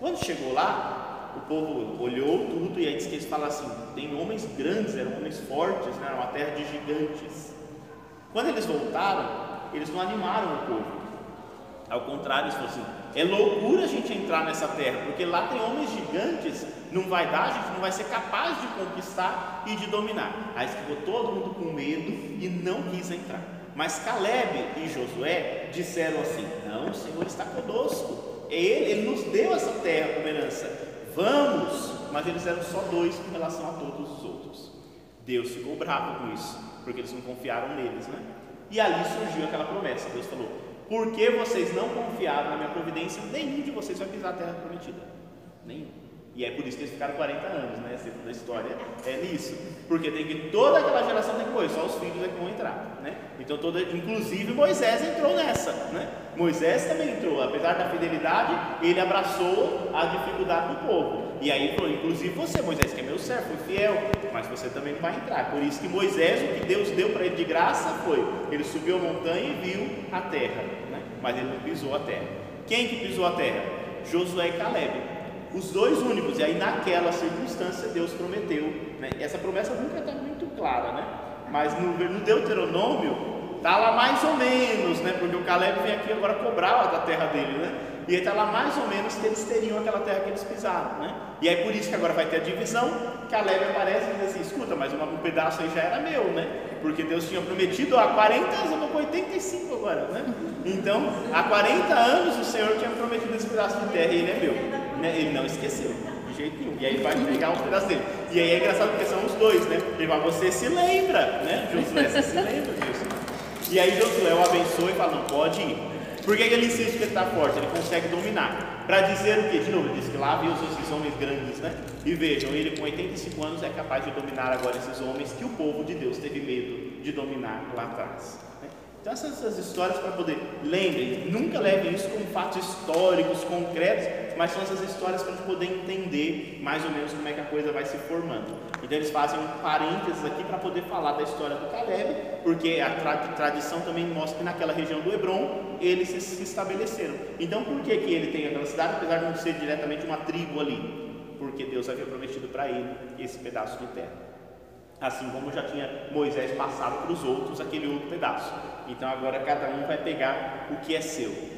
Quando chegou lá, o povo olhou tudo e aí diz que eles falam assim: tem homens grandes, eram homens fortes, né, era uma terra de gigantes. Quando eles voltaram, eles não animaram o povo. Ao contrário, eles falaram assim: é loucura a gente entrar nessa terra, porque lá tem homens gigantes, não vai dar, a gente não vai ser capaz de conquistar e de dominar. Aí ficou todo mundo com medo e não quis entrar. Mas Caleb e Josué disseram assim: Não, o Senhor está conosco, ele, ele nos deu essa terra como herança. Vamos! Mas eles eram só dois com relação a todos os outros. Deus ficou bravo com isso, porque eles não confiaram neles, né? E ali surgiu aquela promessa. Deus falou: Porque vocês não confiaram na minha providência, nenhum de vocês vai pisar a terra prometida. Nenhum. E é por isso que eles ficaram 40 anos, né? Toda a história é nisso. Porque tem que toda aquela geração tem coisa, só os filhos é que vão entrar, né? Então toda, inclusive Moisés entrou nessa, né? Moisés também entrou, apesar da fidelidade, ele abraçou a dificuldade do povo. E aí falou, inclusive você, Moisés, que é meu servo, foi fiel, mas você também não vai entrar. Por isso que Moisés, o que Deus deu para ele de graça foi, ele subiu a montanha e viu a terra, né? Mas ele não pisou a terra. Quem que pisou a terra? Josué e Caleb os dois únicos. E aí, naquela circunstância, Deus prometeu. Né? Essa promessa nunca está muito clara, né? Mas no, no Deuteronômio, está lá mais ou menos, né? Porque o Caleb vem aqui agora cobrar da terra dele, né? E está lá mais ou menos que eles teriam aquela terra que eles pisaram, né? E é por isso que agora vai ter a divisão. Caleb aparece e diz assim: escuta, mas um pedaço aí já era meu, né? Porque Deus tinha prometido há 40 anos, eu estou com 85 agora, né? Então, há 40 anos o Senhor tinha prometido esse pedaço de terra e ele é meu né, ele não esqueceu, de jeito nenhum. E aí vai pegar um pedaço dele. E aí é engraçado porque são os dois, né? Ele fala, você se lembra, né? Josué, você se lembra disso. E aí Josué o abençoa e fala, não, pode ir. Por que, que ele insiste que ele está forte? Ele consegue dominar. Para dizer o quê? De novo, ele diz que lá viu esses homens grandes, né? E vejam, ele com 85 anos é capaz de dominar agora esses homens que o povo de Deus teve medo de dominar lá atrás. Então, essas, essas histórias para poder, lembrem, nunca levem isso como fatos históricos, concretos, mas são essas histórias para a gente poder entender mais ou menos como é que a coisa vai se formando. Então, eles fazem um parênteses aqui para poder falar da história do Caleb, porque a tra tradição também mostra que naquela região do Hebron eles se, se estabeleceram. Então, por que, que ele tem aquela cidade, apesar de não ser diretamente uma tribo ali? Porque Deus havia prometido para ele esse pedaço de terra assim como já tinha Moisés passado para os outros aquele outro pedaço. Então agora cada um vai pegar o que é seu.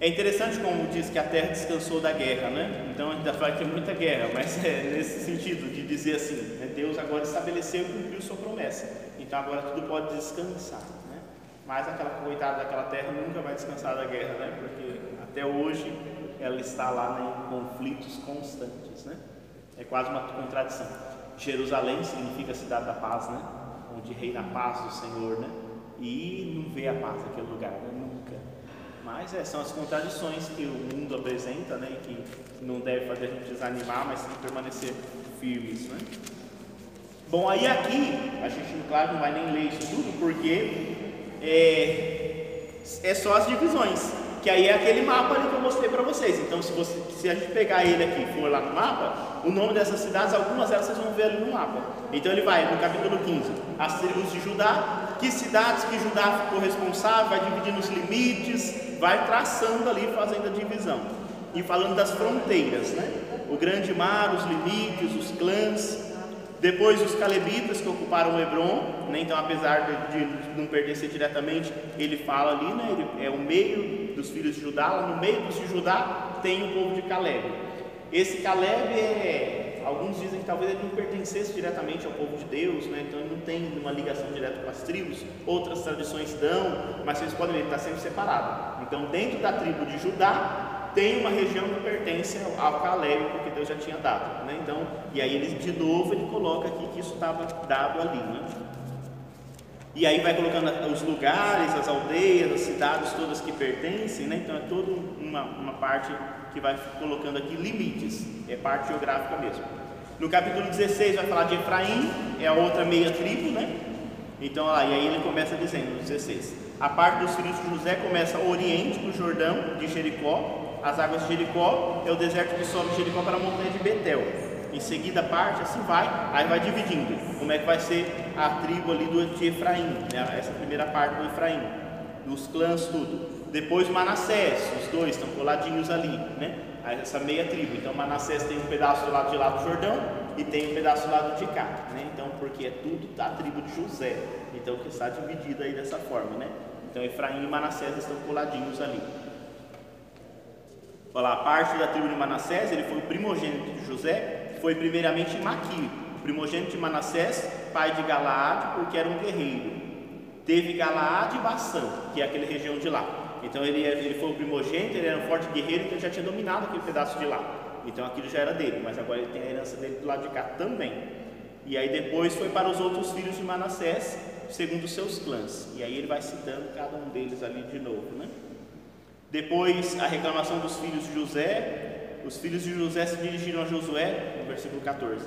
É interessante como diz que a terra descansou da guerra, né? Então ainda vai ter muita guerra, mas é nesse sentido de dizer assim, né? Deus agora estabeleceu e cumpriu sua promessa. Então agora tudo pode descansar, né? Mas aquela coitada daquela terra nunca vai descansar da guerra, né? Porque até hoje ela está lá né, em conflitos constantes, né? É quase uma contradição. Jerusalém significa cidade da paz, né? Onde reina a paz do Senhor, né? E não vê a paz naquele lugar, né? nunca. Mas é, são as contradições que o mundo apresenta, né? Que não deve fazer a gente desanimar, mas sim permanecer firmes, né? Bom, aí aqui, a gente, claro, não vai nem ler isso tudo, porque é, é só as divisões que aí é aquele mapa ali que eu mostrei para vocês. Então, se, você, se a gente pegar ele aqui e for lá no mapa, o nome dessas cidades, algumas delas vocês vão ver ali no mapa. Então, ele vai no capítulo 15, as tribos de Judá, que cidades que Judá ficou responsável, vai dividindo os limites, vai traçando ali, fazendo a divisão. E falando das fronteiras, né? O grande mar, os limites, os clãs. Depois os calebitas que ocuparam Hebron, né? então apesar de, de, não pertencer diretamente, ele fala ali, né? ele é o meio dos filhos de Judá, lá no meio dos de Judá tem o povo de Caleb. Esse Caleb é, alguns dizem que talvez ele não pertencesse diretamente ao povo de Deus, né? então ele não tem uma ligação direta com as tribos, outras tradições dão, mas vocês podem ver, ele está sempre separado. Então dentro da tribo de Judá tem uma região que pertence ao Caleb, porque Deus já tinha dado. Né? Então, e aí ele de novo ele coloca aqui que isso estava dado ali. Né? E aí vai colocando os lugares, as aldeias, as cidades todas que pertencem, né? então é toda uma, uma parte que vai colocando aqui limites, é parte geográfica mesmo. No capítulo 16 vai falar de Efraim, é a outra meia tribo, né? Então, lá, e aí ele começa dizendo, no 16: A parte dos filhos de José começa ao oriente do Jordão, de Jericó, as águas de Jericó, é o deserto que sobe de Jericó para a montanha de Betel. Em seguida parte, assim vai, aí vai dividindo. Como é que vai ser a tribo ali do de Efraim, né? essa primeira parte do Efraim, dos clãs, tudo. Depois Manassés, os dois estão coladinhos ali, né? Essa meia tribo. Então Manassés tem um pedaço do lado de lá do Jordão e tem um pedaço do lado de cá, né? Então, porque é tudo da tribo de José. Então que está dividido aí dessa forma, né? Então Efraim e Manassés estão coladinhos ali. Olha lá, parte da tribo de Manassés, ele foi o primogênito de José, foi primeiramente Maqui, primogênito de Manassés, pai de Galaade, porque era um guerreiro. Teve Galaade e Bassã, que é aquela região de lá. Então ele, ele foi o primogênito, ele era um forte guerreiro, então ele já tinha dominado aquele pedaço de lá. Então aquilo já era dele, mas agora ele tem a herança dele do lado de cá também. E aí depois foi para os outros filhos de Manassés, segundo seus clãs. E aí ele vai citando cada um deles ali de novo, né? Depois, a reclamação dos filhos de José. Os filhos de José se dirigiram a Josué, no versículo 14,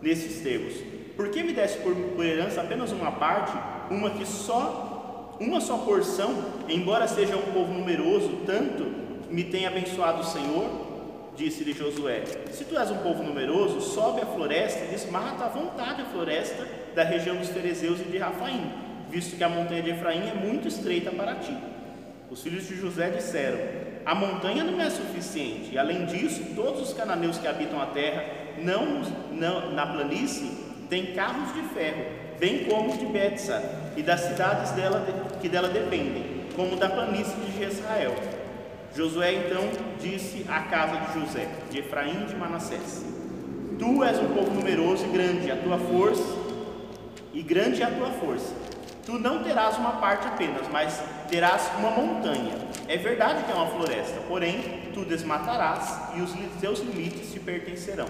nesses termos: Por que me deste por, por herança apenas uma parte, uma que só, uma só porção, embora seja um povo numeroso, tanto me tem abençoado o Senhor? Disse-lhe Josué: Se tu és um povo numeroso, sobe a floresta e desmata à vontade a floresta da região dos Ferezeus e de Rafaim, visto que a montanha de Efraim é muito estreita para ti. Os filhos de José disseram: A montanha não é suficiente, e além disso, todos os cananeus que habitam a terra, não, não na planície, têm carros de ferro, bem como os de Betsa e das cidades dela, que dela dependem, como da planície de Israel. Josué então disse à casa de José, de Efraim de Manassés: Tu és um povo numeroso e grande, a tua força, e grande é a tua força. Tu não terás uma parte apenas, mas terás uma montanha. É verdade que é uma floresta, porém tu desmatarás e os teus limites te pertencerão.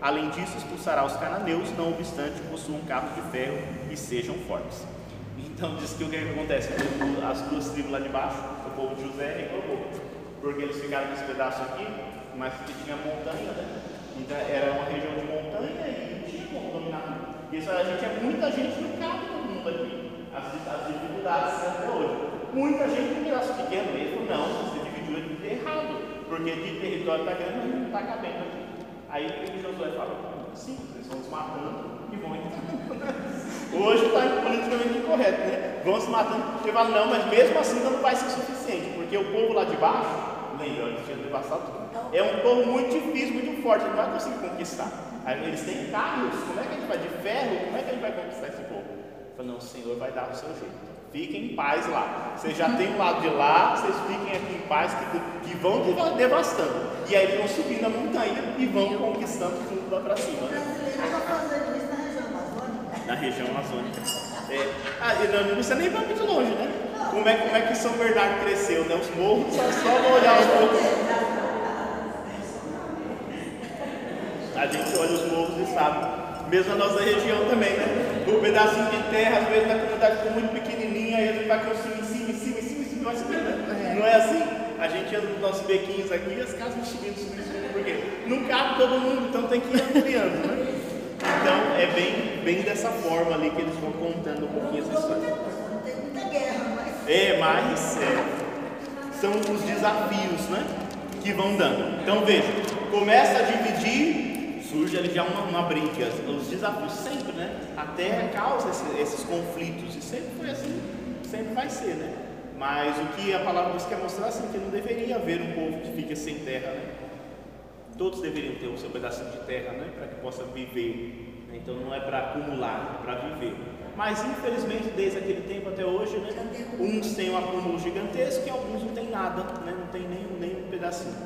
Além disso, expulsará os cananeus, não obstante possuam cabos de ferro e sejam fortes. Então diz que o que acontece? As duas tribos lá de baixo, o povo de José reclamou, porque eles ficaram nesse pedaço aqui, mas que tinha montanha, né? Então era uma região de montanha e não tinha como dominar. Isso a gente é muita gente no cabe do mundo aqui. As, as dificuldades até hoje. Muita gente tem pedaço pequeno mesmo, não, você dividiu errado, porque de território está grande, mas não está cabendo aqui. Aí o que Josué fala? Sim, eles vão se matando e vão entrando. Hoje está politicamente incorreto, né? Vão se matando, você fala, não, mas mesmo assim não vai ser suficiente, porque o povo lá de baixo, lembra, eles tinham devastado tudo. É um povo muito difícil, muito forte, ele não vai conseguir conquistar. Eles têm carros, como é que a gente vai de ferro? Como é que a gente vai conquistar esse povo? Fala, não, o Senhor vai dar o seu jeito. Fiquem em paz lá. Vocês já têm o lado de lá, vocês fiquem aqui em paz, que, que vão devastando. E aí eles vão subindo a montanha e vão conquistando tudo lá para cima. Na região amazônica. É. Ah, não, não precisa nem ir muito longe, né? Como é, como é que São Bernardo cresceu, né? Os morros, só, só olhar os morros. A gente olha os morros e sabe. Mesmo a nossa região também, né? O pedacinho de terra, às vezes na comunidade ficou muito pequenininha, aí a gente vai construindo em cima, em cima, em cima, em cima, vai subindo. Não é assim? A gente anda nos nossos bequinhos aqui e as casas subindo, subindo, subindo, porque não cabe todo mundo, então tem que ir ampliando, né? Então é bem, bem dessa forma ali que eles vão contando um pouquinho essa história. Tem muita guerra, mas. É, mas é, são os desafios, né? Que vão dando. Então veja, começa a dividir surge ali já uma, uma briga. Os desafios sempre, né? A terra causa esses, conflitos e sempre foi assim, sempre vai ser, né? Mas o que a palavra Deus quer mostrar assim, que não deveria haver um povo que fica sem terra, né? Todos deveriam ter o seu pedacinho de terra, né? Para que possa viver Então não é para acumular, é para viver. Mas infelizmente desde aquele tempo até hoje, né, uns têm um acúmulo gigantesco e alguns não tem nada, né, não tem nem, nem um pedacinho.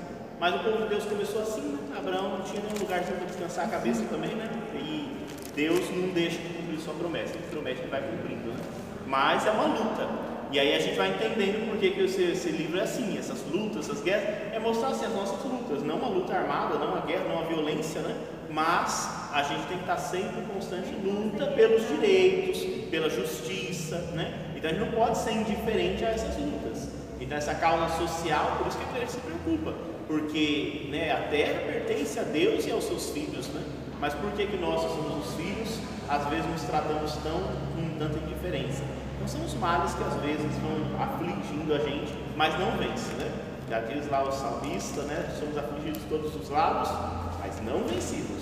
Mas o povo de Deus começou assim, né? Abraão não tinha nenhum lugar para descansar a cabeça também, né? E Deus não deixa de cumprir sua promessa, ele promete que vai cumprindo, né? Mas é uma luta. E aí a gente vai entendendo por que, que esse, esse, livro é assim, essas lutas, essas guerras, é mostrar assim, as nossas lutas, não uma luta armada, não uma guerra, não uma violência, né? Mas a gente tem que estar sempre em constante luta pelos direitos, pela justiça, né? Então a gente não pode ser indiferente a essas lutas. Então essa causa social, por isso que a igreja se preocupa, porque né, a terra pertence a Deus e aos seus filhos, né? Mas por que, que nós somos os filhos, às vezes nos tratamos tão com tanta indiferença? Então são os males que às vezes vão afligindo a gente, mas não vence, né? Já diz lá o salmista, né? Somos afligidos de todos os lados, mas não vencidos.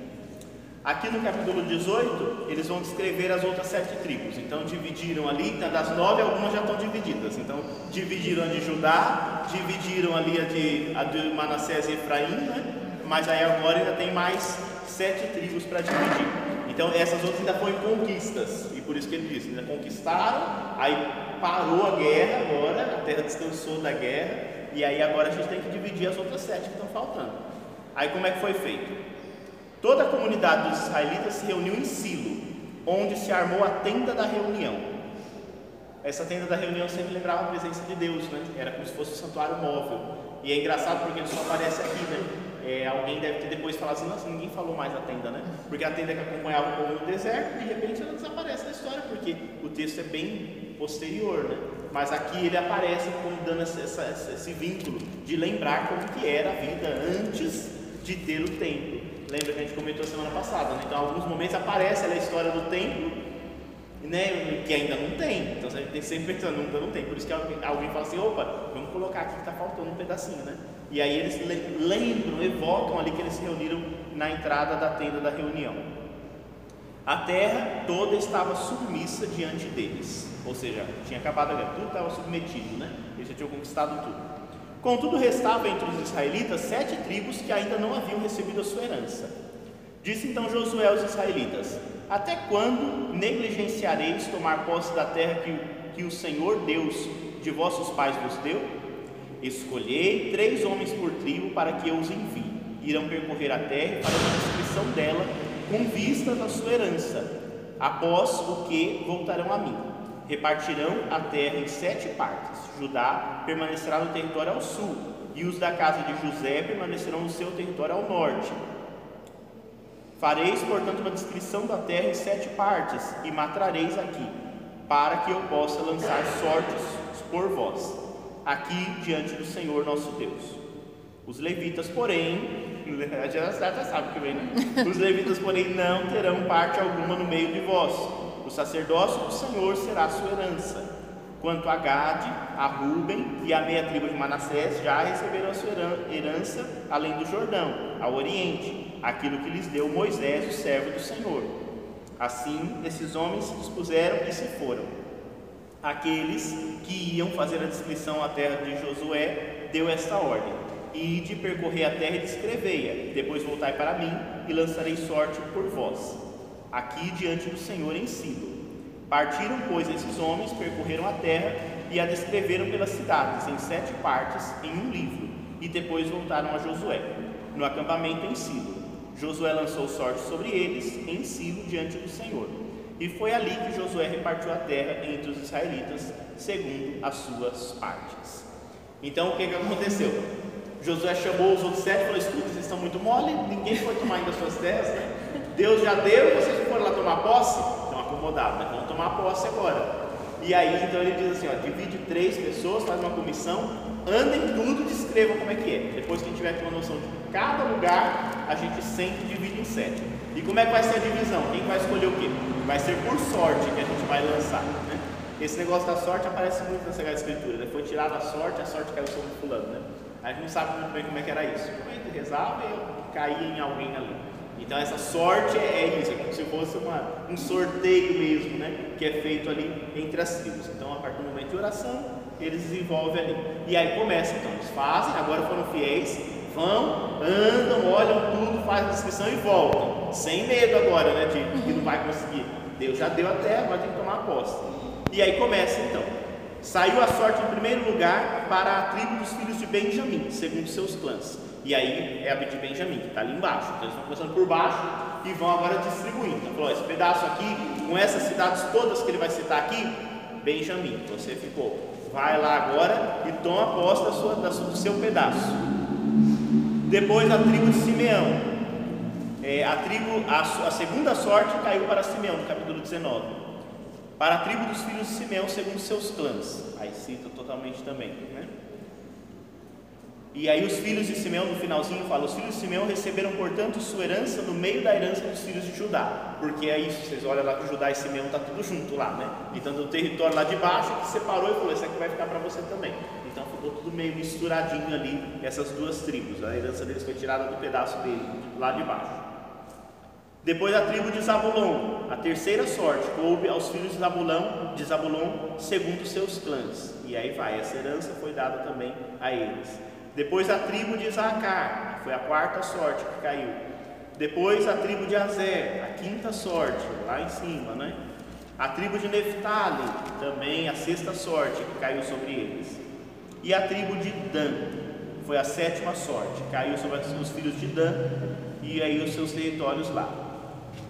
Aqui no capítulo 18, eles vão descrever as outras sete tribos. Então, dividiram ali, tá, das nove, algumas já estão divididas. Então, dividiram a de Judá, dividiram ali a de, a de Manassés e Efraim, né? mas aí agora ainda tem mais sete tribos para dividir. Então, essas outras ainda foram conquistas, e por isso que ele diz: ainda conquistaram, aí parou a guerra agora, a terra descansou da guerra, e aí agora a gente tem que dividir as outras sete que estão faltando. Aí, como é que foi feito? Toda a comunidade dos israelitas se reuniu em Silo, onde se armou a tenda da reunião. Essa tenda da reunião sempre lembrava a presença de Deus, né? Era como se fosse um santuário móvel. E é engraçado porque ele só aparece aqui, né? É, alguém deve ter depois falado assim, nossa, ninguém falou mais da tenda, né? Porque a tenda que acompanhava o povo no deserto, de repente ela desaparece da história, porque o texto é bem posterior, né? Mas aqui ele aparece como dando esse, vínculo de lembrar como que era a vida antes de ter o templo. Lembra que a gente comentou semana passada, né? Então, em alguns momentos aparece a história do templo, né? Que ainda não tem. Então, a gente tem sempre pensando, ainda não tem. Por isso que alguém, alguém fala assim: opa, vamos colocar aqui que está faltando um pedacinho, né? E aí eles lembram, evocam ali que eles se reuniram na entrada da tenda da reunião. A terra toda estava submissa diante deles, ou seja, tinha acabado a tudo estava submetido, né? Eles já tinham conquistado tudo. Contudo, restava entre os israelitas sete tribos que ainda não haviam recebido a sua herança. Disse então Josué aos israelitas: Até quando negligenciareis tomar posse da terra que, que o Senhor Deus de vossos pais vos deu? Escolhei três homens por tribo para que eu os envie. Irão percorrer a terra farão a descrição dela com vistas à sua herança, após o que voltarão a mim. Repartirão a terra em sete partes. Judá permanecerá no território ao sul, e os da casa de José permanecerão no seu território ao norte. Fareis, portanto, uma descrição da terra em sete partes, e matrareis aqui, para que eu possa lançar sortes por vós, aqui diante do Senhor nosso Deus. Os levitas, porém, [laughs] já, já sabe que vem, né? Os levitas, porém, não terão parte alguma no meio de vós o sacerdócio do Senhor será sua herança. Quanto a Gade, a Ruben e a meia tribo de Manassés já receberam a sua herança além do Jordão, ao oriente, aquilo que lhes deu Moisés, o servo do Senhor. Assim, esses homens se dispuseram e se foram. Aqueles que iam fazer a descrição à terra de Josué deu esta ordem: Ide percorrer a terra e descrevei-a, depois voltai para mim e lançarei sorte por vós aqui diante do Senhor em Silo. Partiram, pois, esses homens, percorreram a terra e a descreveram pelas cidades, em sete partes, em um livro, e depois voltaram a Josué, no acampamento em Silo. Josué lançou sorte sobre eles, em Silo, diante do Senhor. E foi ali que Josué repartiu a terra entre os israelitas, segundo as suas partes. Então, o que, que aconteceu? Josué chamou os outros sete e falou: Escuta, vocês estão muito mole, ninguém foi tomar ainda as suas terras, né? Deus já deu, vocês foram lá tomar posse? Estão acomodados, né? Tomar posse agora. E aí, então ele diz assim: ó, divide três pessoas, faz uma comissão, andem tudo, descrevam como é que é. Depois que a gente tiver uma noção de cada lugar, a gente sempre divide em sete. E como é que vai ser a divisão? Quem vai escolher o quê? Vai ser por sorte que a gente vai lançar. Né? Esse negócio da sorte aparece muito na Sagrada Escritura. Né? Foi tirada a sorte, a sorte caiu sobre fulano. Né? A gente não sabe muito bem como é que era isso. Que rezava e caía em alguém ali. Então essa sorte é, é isso, é como se fosse uma, um sorteio mesmo, né? Que é feito ali entre as tribos. Então a partir do momento de oração, eles desenvolvem ali. E aí começa, então, eles fazem, agora foram fiéis, vão, andam, olham tudo, fazem a descrição e voltam. Sem medo agora, né? De que não vai conseguir. Deus já deu a terra, agora tem que tomar posse. E aí começa então. Saiu a sorte em primeiro lugar para a tribo dos filhos de Benjamim, segundo seus clãs. E aí é a de Benjamim, que está ali embaixo. Então eles estão começando por baixo e vão agora distribuindo. Então, esse pedaço aqui, com essas cidades todas que ele vai citar aqui, Benjamim, você ficou. Vai lá agora e toma posse da sua, da do seu pedaço. Depois a tribo de Simeão. É, a, tribo, a, a segunda sorte caiu para Simeão, no capítulo 19 para a tribo dos filhos de Simeão, segundo seus clãs. Aí cita totalmente também, né? E aí os filhos de Simeão, no finalzinho, fala: os filhos de Simeão receberam, portanto, sua herança no meio da herança dos filhos de Judá. Porque é isso, vocês olham lá que Judá e Simeão está tudo junto lá, né? Então o território lá de baixo que separou e falou: esse aqui vai ficar para você também. Então ficou tudo meio misturadinho ali, essas duas tribos. A herança deles foi tirada do pedaço dele, lá de baixo. Depois a tribo de Zabulon, a terceira sorte, coube aos filhos de Zabulon, de Zabulon, segundo seus clãs. E aí vai, essa herança foi dada também a eles. Depois a tribo de Isaacar, foi a quarta sorte que caiu. Depois a tribo de Azer, a quinta sorte, lá em cima, né? A tribo de Neftali, também a sexta sorte que caiu sobre eles. E a tribo de Dan, foi a sétima sorte, caiu sobre os filhos de Dan e aí os seus territórios lá.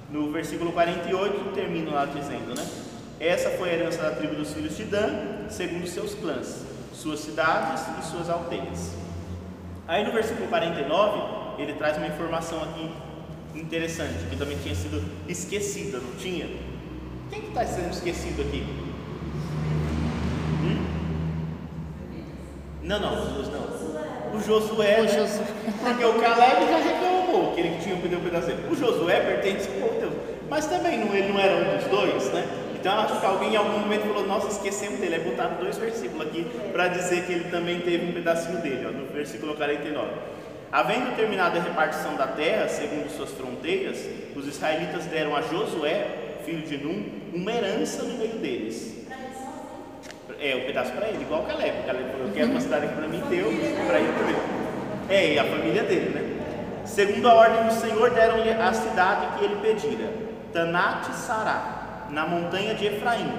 No versículo 48 termina lá dizendo, né? Essa foi a herança da tribo dos filhos de Dan, segundo seus clãs, suas cidades e suas aldeias. Aí no versículo 49, ele traz uma informação aqui interessante, que também tinha sido esquecida, não tinha? Quem que está sendo esquecido aqui? Hum? Não, não, não. O Josué. O Josué. Porque o Caleb já reclamou que ele tinha um pedaço. O Josué pertence ao povo de Deus. Mas também não, ele não era um dos dois, né? Então acho que alguém em algum momento falou, nossa, esquecemos dele. Aí botaram dois versículos aqui para dizer que ele também teve um pedacinho dele, ó, no versículo 49. Havendo terminado a repartição da terra, segundo suas fronteiras, os israelitas deram a Josué, filho de Num, uma herança no meio deles. É, um pedaço para ele, igual o Caleb. O Caleb falou, eu quero uma cidade para mim, deu, para ele também. É, e a família dele, né? Segundo a ordem do Senhor, deram-lhe a cidade que ele pedira, Tanate Sará, na montanha de Efraim.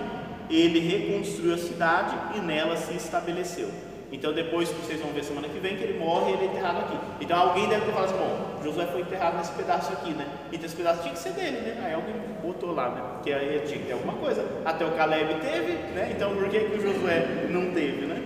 Ele reconstruiu a cidade e nela se estabeleceu. Então, depois que vocês vão ver semana que vem, que ele morre, ele é enterrado aqui. Então, alguém deve ter falado assim: bom, Josué foi enterrado nesse pedaço aqui, né? Então, esse pedaço tinha que ser dele, né? Aí alguém botou lá, né? Porque aí tinha que ter alguma coisa. Até o Caleb teve, né? Então, por que, que o Josué não teve, né?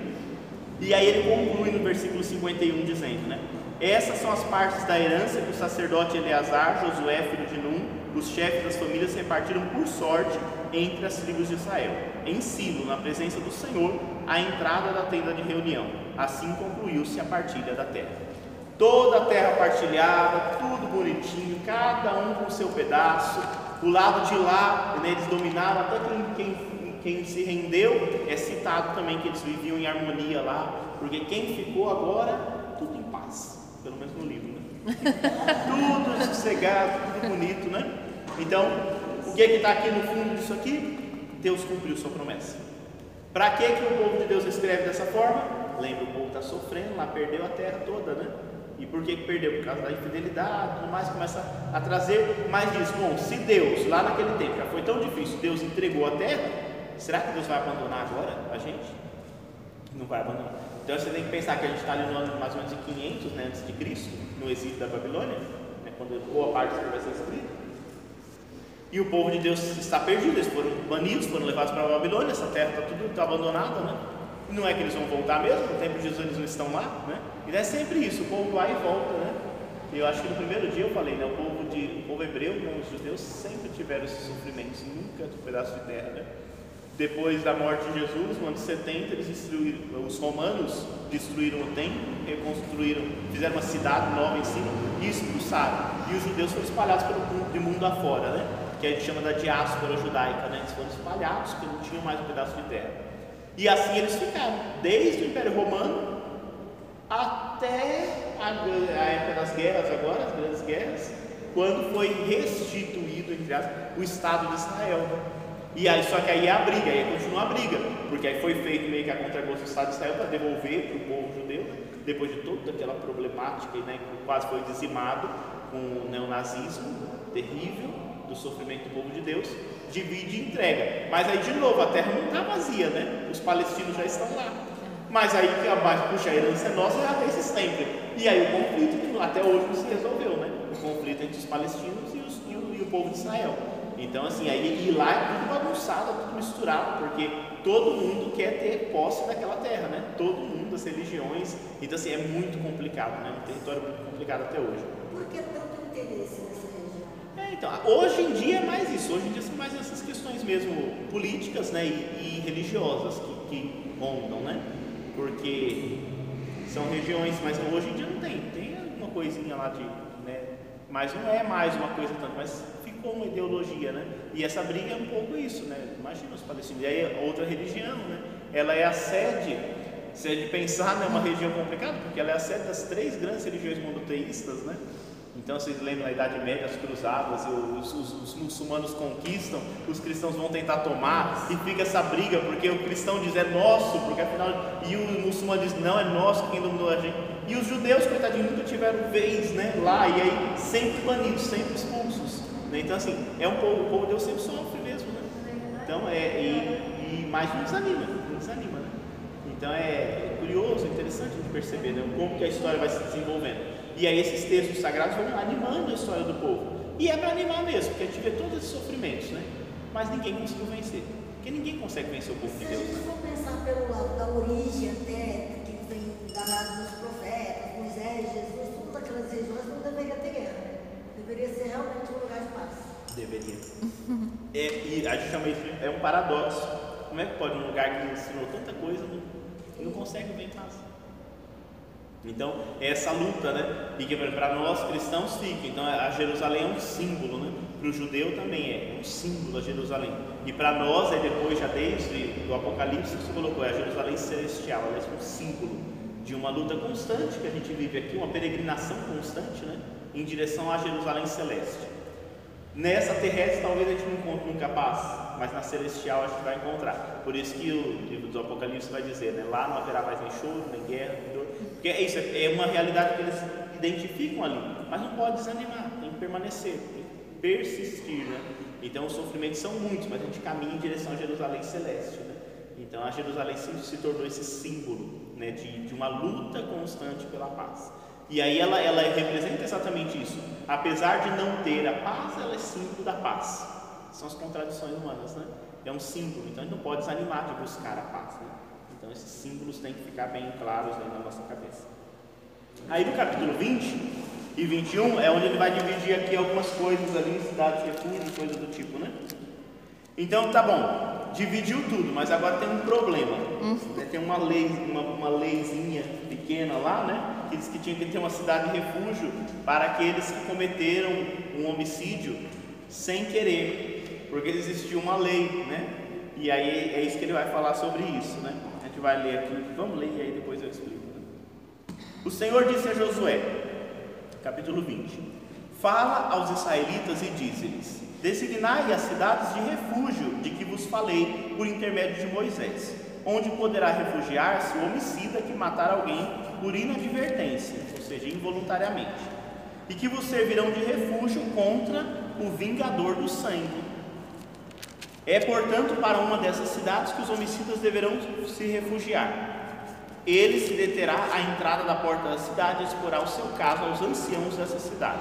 E aí ele conclui no versículo 51 dizendo, né? Essas são as partes da herança que o sacerdote Eleazar, Josué, filho de Num, os chefes das famílias repartiram por sorte entre as tribos de Israel, em Silo, na presença do Senhor, à entrada da tenda de reunião. Assim concluiu-se a partilha da terra. Toda a terra partilhada, tudo bonitinho, cada um com seu pedaço. O lado de lá, né, eles dominavam, até quem, quem se rendeu, é citado também que eles viviam em harmonia lá, porque quem ficou agora, tudo em paz, pelo menos no livro, né? [laughs] tudo sossegado, tudo bonito, né? Então, o que é está aqui no fundo disso aqui? Deus cumpriu sua promessa. Para que, que o povo de Deus escreve dessa forma? Lembra, o povo está sofrendo lá, perdeu a terra toda, né? E por que, perdeu? Por causa da infidelidade, tudo mais, começa a trazer mais disso. Bom, se Deus, lá naquele tempo, já foi tão difícil, Deus entregou a terra, será que Deus vai abandonar agora a gente? Não vai abandonar. Então você tem que pensar que a gente está ali no ano mais ou menos de 500 né, antes de Cristo, no exílio da Babilônia, né, quando boa parte do vai ser escrita. E o povo de Deus está perdido, eles foram banidos, foram levados para a Babilônia, essa terra está tudo tá abandonada, né? Não é que eles vão voltar mesmo, no tempo de Jesus eles não estão lá, né? E é sempre isso, o povo vai e volta, né? E eu acho que no primeiro dia eu falei, né? O povo, de, o povo hebreu, né, os judeus, sempre tiveram esses sofrimentos, nunca um pedaço de terra, né? Depois da morte de Jesus, no ano 70, eles destruíram, os romanos destruíram o templo, reconstruíram, fizeram uma cidade nova em cima e expulsaram. E os judeus foram espalhados pelo mundo, de mundo afora, né? Que a gente chama da diáspora judaica, né? eles foram espalhados porque não tinham mais um pedaço de terra. E assim eles ficaram, desde o Império Romano até a, a época das guerras, agora, as grandes guerras, quando foi restituído, entre aspas, o Estado de Israel. E aí, só que aí é a briga, aí continua a briga, porque aí foi feito meio que a contragosto do Estado de Israel para devolver para o povo judeu, depois de toda aquela problemática, né, que quase foi dizimado com o neonazismo terrível do sofrimento do povo de Deus, divide e entrega. Mas aí de novo, a terra não está vazia, né? Os palestinos já estão lá. Mas aí abaixo, puxa, a herança é nossa já desde sempre. E aí o conflito até hoje não se resolveu, né? O conflito entre os palestinos e, os, e, o, e o povo de Israel. Então, assim, aí e lá é tudo bagunçado, tudo misturado, porque todo mundo quer ter posse daquela terra, né? Todo mundo, as religiões. Então, assim, é muito complicado, né? Um território muito complicado até hoje. Por que tanto interesse? É, então, hoje em dia é mais isso. Hoje em dia são mais essas questões mesmo políticas, né? E, e religiosas que, que rondam, né? Porque são regiões, mas hoje em dia não tem. Tem uma coisinha lá de, né? Mas não é mais uma coisa tanto, mas ficou uma ideologia, né? E essa briga é um pouco isso, né? Imagina os palestinos. E aí outra religião, né? Ela é a sede, se é de pensar, né, uma região complicada, porque ela é a sede das três grandes religiões monoteístas, né? Então vocês lembram na Idade Média as cruzadas, os, os, os, muçulmanos conquistam, os cristãos vão tentar tomar e fica essa briga porque o cristão diz é nosso, porque afinal e o muçulmano diz não é nosso quem dominou a gente. E os judeus, coitadinhos, nunca tiveram vez, né, lá e aí sempre banidos, sempre expulsos. Né? Então assim é um povo, o povo de Deus sempre sofre mesmo, né? Então é e, e mais não desanima, não desanima, né? Então é curioso, interessante de perceber né, como que a história vai se desenvolvendo. E aí esses textos sagrados vão animando a história do povo. E é para animar mesmo, porque a gente vê todos esses sofrimentos, né? Mas ninguém conseguiu vencer. Porque ninguém consegue vencer o povo de Se a Deus. gente Né? for pensar pelo lado da origem até, que vem da lado dos profetas, Moisés, Jesus, todas aquelas regiões, não deveria ter guerra. né? Deveria ser realmente um lugar de paz. Deveria. É, e a gente chama isso, é um paradoxo. Como é que pode um lugar que ensinou tanta coisa não, não consegue ver em paz? Então, é essa luta, né? E que para nós cristãos fica. Então, a Jerusalém é um símbolo, né? Para o judeu também é, é um símbolo a Jerusalém. E para nós, é depois, já desde o Apocalipse, que se colocou, é a Jerusalém celestial. Ela é um símbolo de uma luta constante que a gente vive aqui, uma peregrinação constante, né? Em direção à Jerusalém celeste. Nessa terrestre talvez a gente não encontre nunca paz, mas na celestial a gente vai encontrar. Por isso que o livro do Apocalipse vai dizer, né? Lá não haverá mais nem choro, nem guerra, nem dor. Porque é isso, é uma realidade que eles identificam ali, mas não pode desanimar, tem que permanecer, tem que persistir, né? Então os sofrimentos são muitos, mas a gente caminha em direção a Jerusalém celeste, né? Então a Jerusalém se, se tornou esse símbolo, né? De, de uma luta constante pela paz. E aí ela, ela representa exatamente isso. Apesar de não ter a paz, ela é símbolo da paz. São as contradições humanas, né? É um símbolo, então a gente não pode desanimar de buscar a paz, né? Então esses símbolos têm que ficar bem claros aí na nossa cabeça. Aí no capítulo 20 e 21 é onde ele vai dividir aqui algumas coisas ali, cidades, refúgio, coisa do tipo, né? Então tá bom, dividiu tudo, mas agora tem um problema. Né? Tem uma lei, uma, uma leizinha pequena lá, né? Que diz que tinha que ter uma cidade de refúgio para aqueles que cometeram um homicídio sem querer, porque existia uma lei, né? E aí é isso que ele vai falar sobre isso, né? Gente vai ler aqui, vamos ler e aí depois eu explico. né? O Senhor disse a Josué, capítulo 20: Fala aos israelitas e diz-lhes: Designai as cidades de refúgio de que vos falei por intermédio de Moisés, onde poderá refugiar-se o homicida que matar alguém por inadvertência, ou seja, involuntariamente, e que vos servirão de refúgio contra o vingador do sangue. É, portanto, para uma dessas cidades que os homicidas deverão se refugiar. Ele se deterá à entrada da porta da cidade e exporá o seu caso aos anciãos dessa cidade.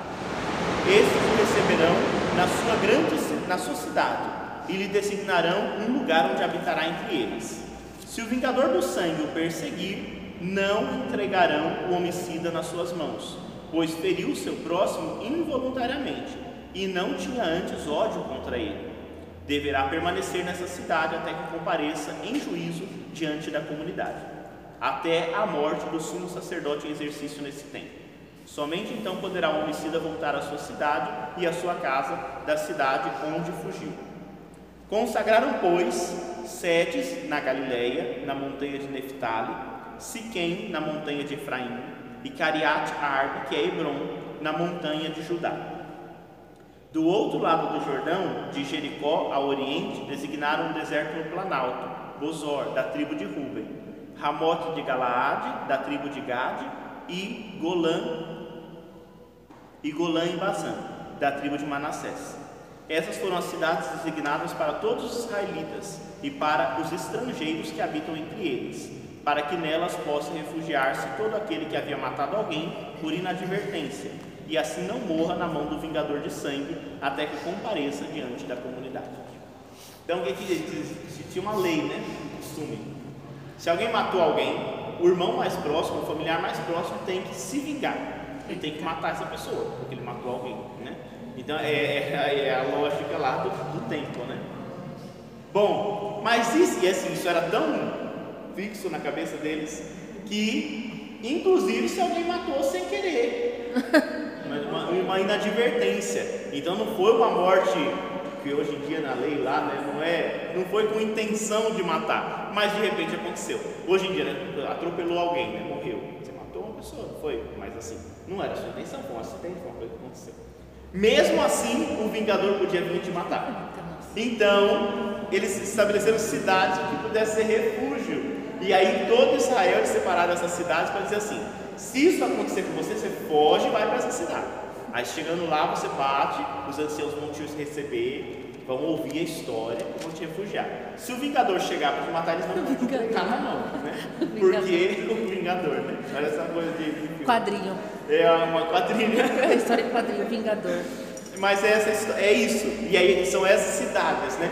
Estes o receberão na sua grande na sua cidade e lhe designarão um lugar onde habitará entre eles. Se o vingador do sangue o perseguir, não entregarão o homicida nas suas mãos, pois feriu seu próximo involuntariamente e não tinha antes ódio contra ele. Deverá permanecer nessa cidade até que compareça em juízo diante da comunidade, até a morte do sumo sacerdote em exercício nesse tempo. Somente então poderá o homicida voltar à sua cidade e à sua casa da cidade onde fugiu. Consagraram, pois, Sedes na Galileia, na montanha de Neftali, Siquém na montanha de Efraim e Cariate Arbe, que é Hebron, na montanha de Judá. Do outro lado do Jordão, de Jericó ao oriente, designaram o deserto no Planalto, Bozor, da tribo de Ruben, Ramote de Galaade, da tribo de Gade, e Golã e Golã em Bazã, da tribo de Manassés. Essas foram as cidades designadas para todos os israelitas e para os estrangeiros que habitam entre eles, para que nelas possa refugiar-se todo aquele que havia matado alguém por inadvertência, e assim não morra na mão do vingador de sangue, até que compareça diante da comunidade. Então, o que, diz? Tinha uma lei, né? Um costume. Se alguém matou alguém, o irmão mais próximo, o familiar mais próximo tem que se vingar ele tem que matar essa pessoa, porque ele matou alguém, né? Então é, é, é a lógica lá do, do, tempo, né? Bom, mas isso, assim, isso era tão fixo na cabeça deles que, inclusive, se alguém matou sem querer, [laughs] uma, uma inadvertência. Então não foi uma morte que hoje em dia na lei lá, né, não é, não foi com intenção de matar, mas de repente aconteceu. Hoje em dia, né, atropelou alguém, né, morreu. Você matou uma pessoa, foi, mas assim, não era sua intenção, foi um acidente, foi uma coisa que aconteceu. Mesmo assim, o vingador podia vir te matar. Então, eles estabeleceram cidades que pudesse ser refúgio. E aí todo Israel é separado dessas cidades para dizer assim: se isso acontecer com você, você foge e vai para essa cidade. Aí chegando lá, você bate, os anciãos vão te receber, vão ouvir a história e vão te refugiar. Se o Vingador chegar para te matar, eles vão te colocar na mão, né? [laughs] Porque o Vingador, né? Olha essa coisa de. Quadrinho. É uma quadrinha. É história de quadrinho, Vingador. Mas é, essa, é isso. E aí são essas cidades, né?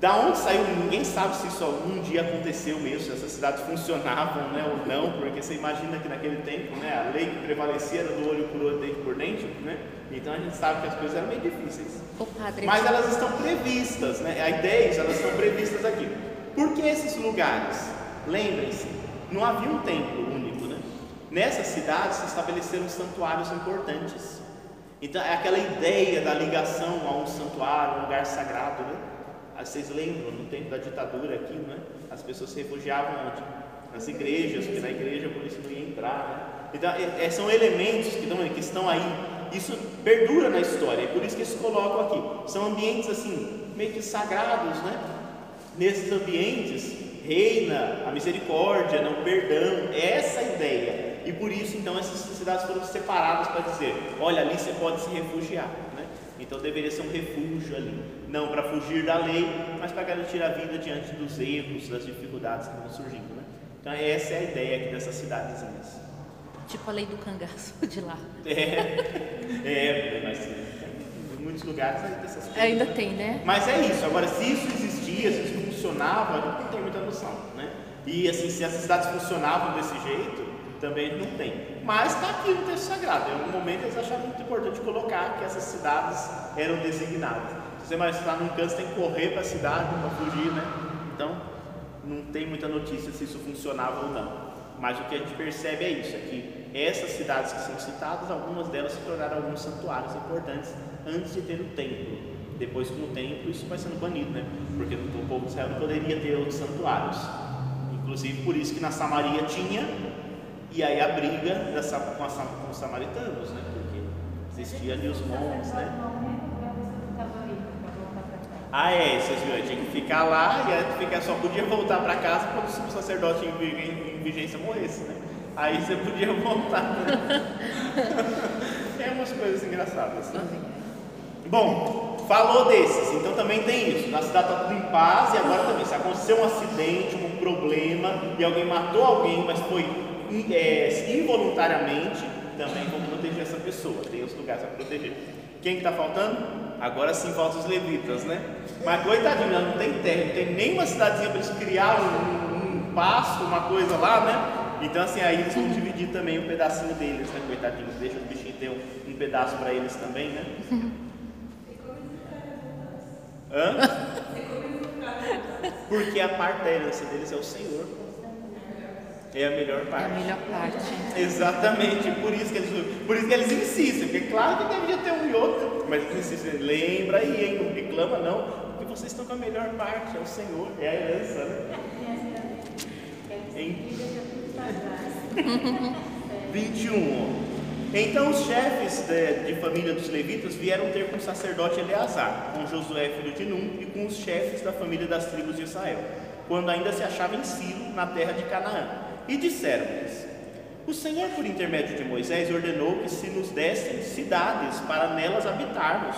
Da onde saiu, ninguém sabe se isso algum dia aconteceu mesmo, se essas cidades funcionavam né, ou não, porque você imagina que naquele tempo né, a lei que prevalecia era do olho por olho, dente por dente, né? então a gente sabe que as coisas eram meio difíceis. Padre, Mas elas estão previstas, né? a ideia é elas estão previstas aqui. Por que esses lugares? Lembrem-se, não havia um templo único. Né? Nessas cidades se estabeleceram santuários importantes. Então é aquela ideia da ligação a um santuário, um lugar sagrado. Né? Vocês lembram, no tempo da ditadura aqui, né? as pessoas se refugiavam onde? Nas igrejas, porque na igreja a polícia não ia entrar. Né? Então, é, é são elementos que, estão, que estão aí, isso perdura na história, é por isso que eles colocam aqui. São ambientes assim, meio que sagrados, né? Nesses ambientes reina a misericórdia, não, perdão, é essa ideia. E por isso, então, essas cidades foram separadas para dizer: olha, ali você pode se refugiar. Então deveria ser um refúgio ali, não para fugir da lei, mas para garantir a vida diante dos erros, das dificuldades que vão surgindo. Né? Então essa é a ideia aqui dessas cidadezinhas. Tipo a lei do cangaço [laughs] de lá. É, é mas em muitos lugares ainda essas coisas. Ainda tem, né? Mas é isso. Agora, se isso existia, se isso funcionava, não tem muita noção, né? E assim, se essas cidades funcionavam desse jeito, também não tem. Mas está aqui no texto sagrado. Em algum momento eles acharam muito importante colocar que essas cidades eram designadas. Você mais está num canto, tem que correr para a cidade para fugir, né? Então, não tem muita notícia se isso funcionava ou não. Mas o que a gente percebe é isso, é que essas cidades que são citadas, algumas delas se tornaram alguns santuários importantes antes de ter o templo. Depois com o templo isso vai sendo banido, né? Porque o povo de Israel não poderia ter outros santuários. Inclusive por isso que na Samaria tinha e aí a briga com, a, com os samaritanos, né? Porque existia ali os montes, né? Ah, é, vocês viram, tinha que ficar lá e aí ficar, só podia voltar para casa quando o sacerdote em, em, em, vigência morresse, né? Aí você podia [laughs] voltar. Né? [laughs] é umas coisas engraçadas. Né? Bom, falou desses, então também tem isso. Na cidade está tudo em paz e agora também, se acontecer um acidente, um problema e alguém matou alguém, mas foi é, involuntariamente, também vão proteger essa pessoa. Tem os lugares para proteger. Quem está faltando? Agora sim faltam os levitas, né? Mas coitadinho, não tem terra, não tem nenhuma cidadezinha para eles criar um, um, pasto, uma coisa lá, né? Então assim, aí eles vão dividir também um pedacinho deles, né? Coitadinhos, deixa os bichinhos ter um, um pedaço para eles também, né? Hã? Porque a parte da herança deles é o Senhor. É a melhor É a parte. melhor parte. Exatamente, por isso que eles, por isso que eles insistem, porque claro que deveria ter um e outro, mas eles insistem, lembra aí, hein? não reclama não, porque vocês estão com a melhor parte, é o Senhor, é a herança, né? Em [laughs] 21. ó. Então os chefes de, de família dos levitas vieram ter com o sacerdote Eleazar, com Josué filho de Num e com os chefes da família das tribos de Israel, quando ainda se achava em Silo, na terra de Canaã. E disseram-lhes: O Senhor, por intermédio de Moisés, ordenou que se nos dessem cidades para nelas habitarmos,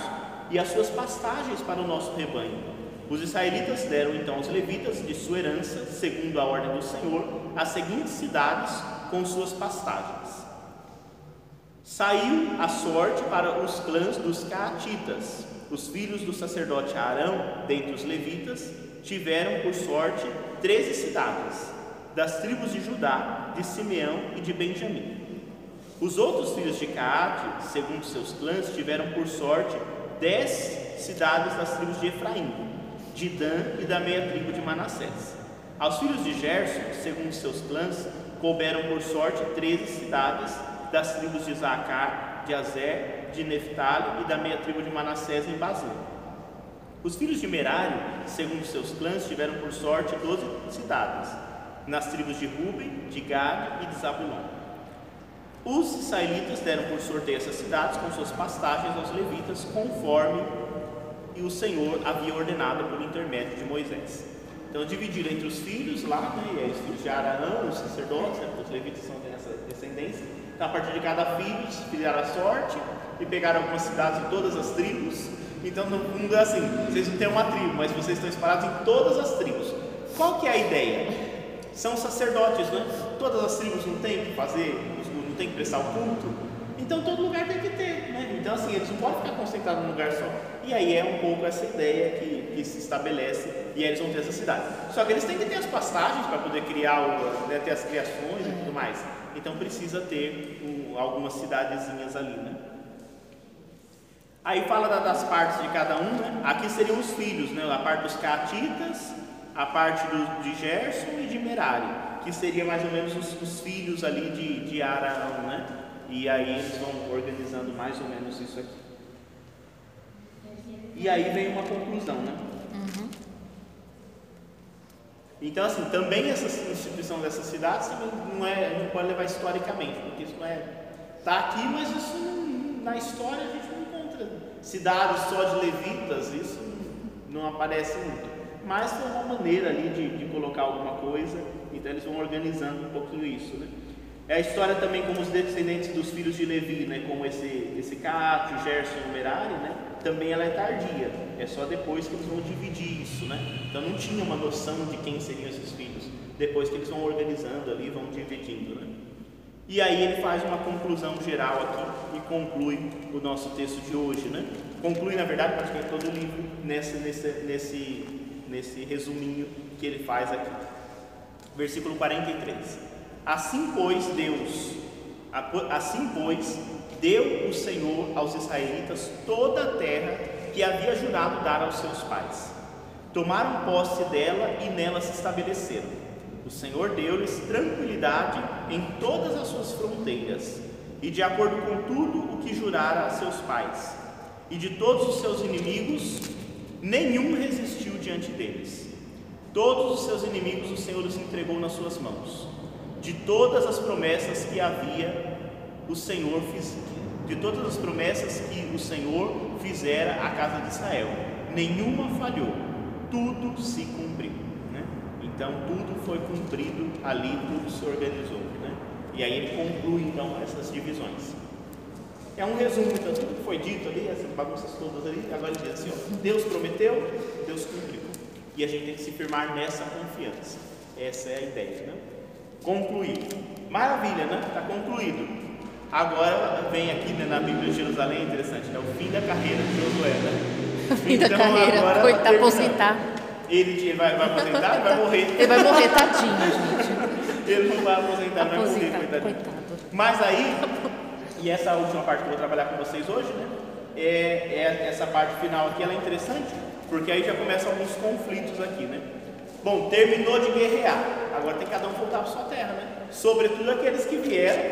e as suas pastagens para o nosso rebanho. Os israelitas deram então aos levitas de sua herança, segundo a ordem do Senhor, as seguintes cidades com suas pastagens. Saiu a sorte para os clãs dos Caatitas. Os filhos do sacerdote Arão, dentre os levitas, tiveram por sorte treze cidades, das tribos de Judá, de Simeão e de Benjamim. Os outros filhos de Caate, segundo seus clãs, tiveram por sorte dez cidades das tribos de Efraim, de Dan e da meia tribo de Manassés. Aos filhos de Gerson, segundo seus clãs, couberam por sorte treze cidades das tribos de Isaacar, de Azer, de Neftali e da meia tribo de Manassés em Bazã. Os filhos de Merari, segundo seus clãs, tiveram por sorte doze cidades, nas tribos de Ruben, de Gad e de Zabulon. Os israelitas deram por sorteio essas cidades com suas pastagens aos levitas, conforme o Senhor havia ordenado por intermédio de Moisés. Então dividiram entre os filhos lá, né, e os filhos de Arão, os sacerdotes, né, os levitas são dessa descendência. Então a partir de cada filho, fizeram a sorte e pegaram algumas cidades em todas as tribos. Então no fundo é assim, vocês não têm uma tribo, mas vocês estão espalhados em todas as tribos. Qual que é a ideia? São sacerdotes, né? Todas as tribos não têm que fazer, não têm que prestar o culto. Então todo lugar tem que ter, né? Então assim, eles não podem ficar concentrados num lugar só. E aí é um pouco essa ideia que, que se estabelece e eles vão ter essa cidade. Só que eles têm que ter as pastagens para poder criar, o, né, ter as criações e tudo mais. Então precisa ter um, algumas cidadezinhas ali, né? Aí fala da, das partes de cada um, né? Aqui seriam os filhos, né? A parte dos Catitas, a parte do, de Gerson e de Merari, que seria mais ou menos os, os filhos ali de, de Araão, né? E aí eles vão organizando mais ou menos isso aqui. E aí vem uma conclusão, né? Então, assim, também essa instituição dessas cidades não, é, não pode levar historicamente, porque isso não é. Está aqui, mas isso não, na história a gente não encontra cidades só de levitas, isso não aparece muito. Mas foi uma maneira ali de, de colocar alguma coisa, então eles vão organizando um pouquinho isso, né? É a história também como os descendentes dos filhos de Levi, né? Como esse, esse Caate, o Gerson e Merari, né? Também ela é tardia, é só depois que eles vão dividir isso, né? Então não tinha uma noção de quem seriam esses filhos, depois que eles vão organizando ali, vão dividindo, né? E aí ele faz uma conclusão geral aqui e conclui o nosso texto de hoje, né? Conclui, na verdade, praticamente todo o livro nessa, nesse, nesse, nesse resuminho que ele faz aqui. Versículo 43. Assim, pois, Deus, assim, pois, deu o Senhor aos israelitas toda a terra que havia jurado dar aos seus pais. Tomaram posse dela e nela se estabeleceram. O Senhor deu-lhes tranquilidade em todas as suas fronteiras, e de acordo com tudo o que jurara a seus pais. E de todos os seus inimigos, nenhum resistiu diante deles. Todos os seus inimigos o Senhor os entregou nas suas mãos. De todas as promessas que havia, o Senhor fez, de todas as promessas que o Senhor fizera à casa de Israel, nenhuma falhou, tudo se cumpriu. Né? Então tudo foi cumprido ali, tudo se organizou. Né? E aí ele conclui então essas divisões. É um resumo então tudo que foi dito ali, essas bagunças todas ali, agora ele diz assim, ó, Deus prometeu, Deus cumpriu. E a gente tem que se firmar nessa confiança. Essa é a ideia, né? Concluído. Maravilha, né? Está concluído. Agora vem aqui né, na Bíblia de Jerusalém, interessante, né? O fim da carreira de Josué, né? [laughs] Fim da carreira, agora foi tá aposentar. Ele vai, vai aposentar? Ele vai morrer. Ele vai morrer, tadinho, [laughs] gente. Ele não vai aposentar, vai morrer, Aposentar, coitadinho. coitado. Mas aí, e essa última parte que eu vou trabalhar com vocês hoje, né? É, é essa parte final aqui, ela é interessante, Porque aí já começam alguns conflitos aqui, né? Bom, terminou de guerrear, agora tem cada um voltar para sua terra, né? Sobretudo aqueles que vieram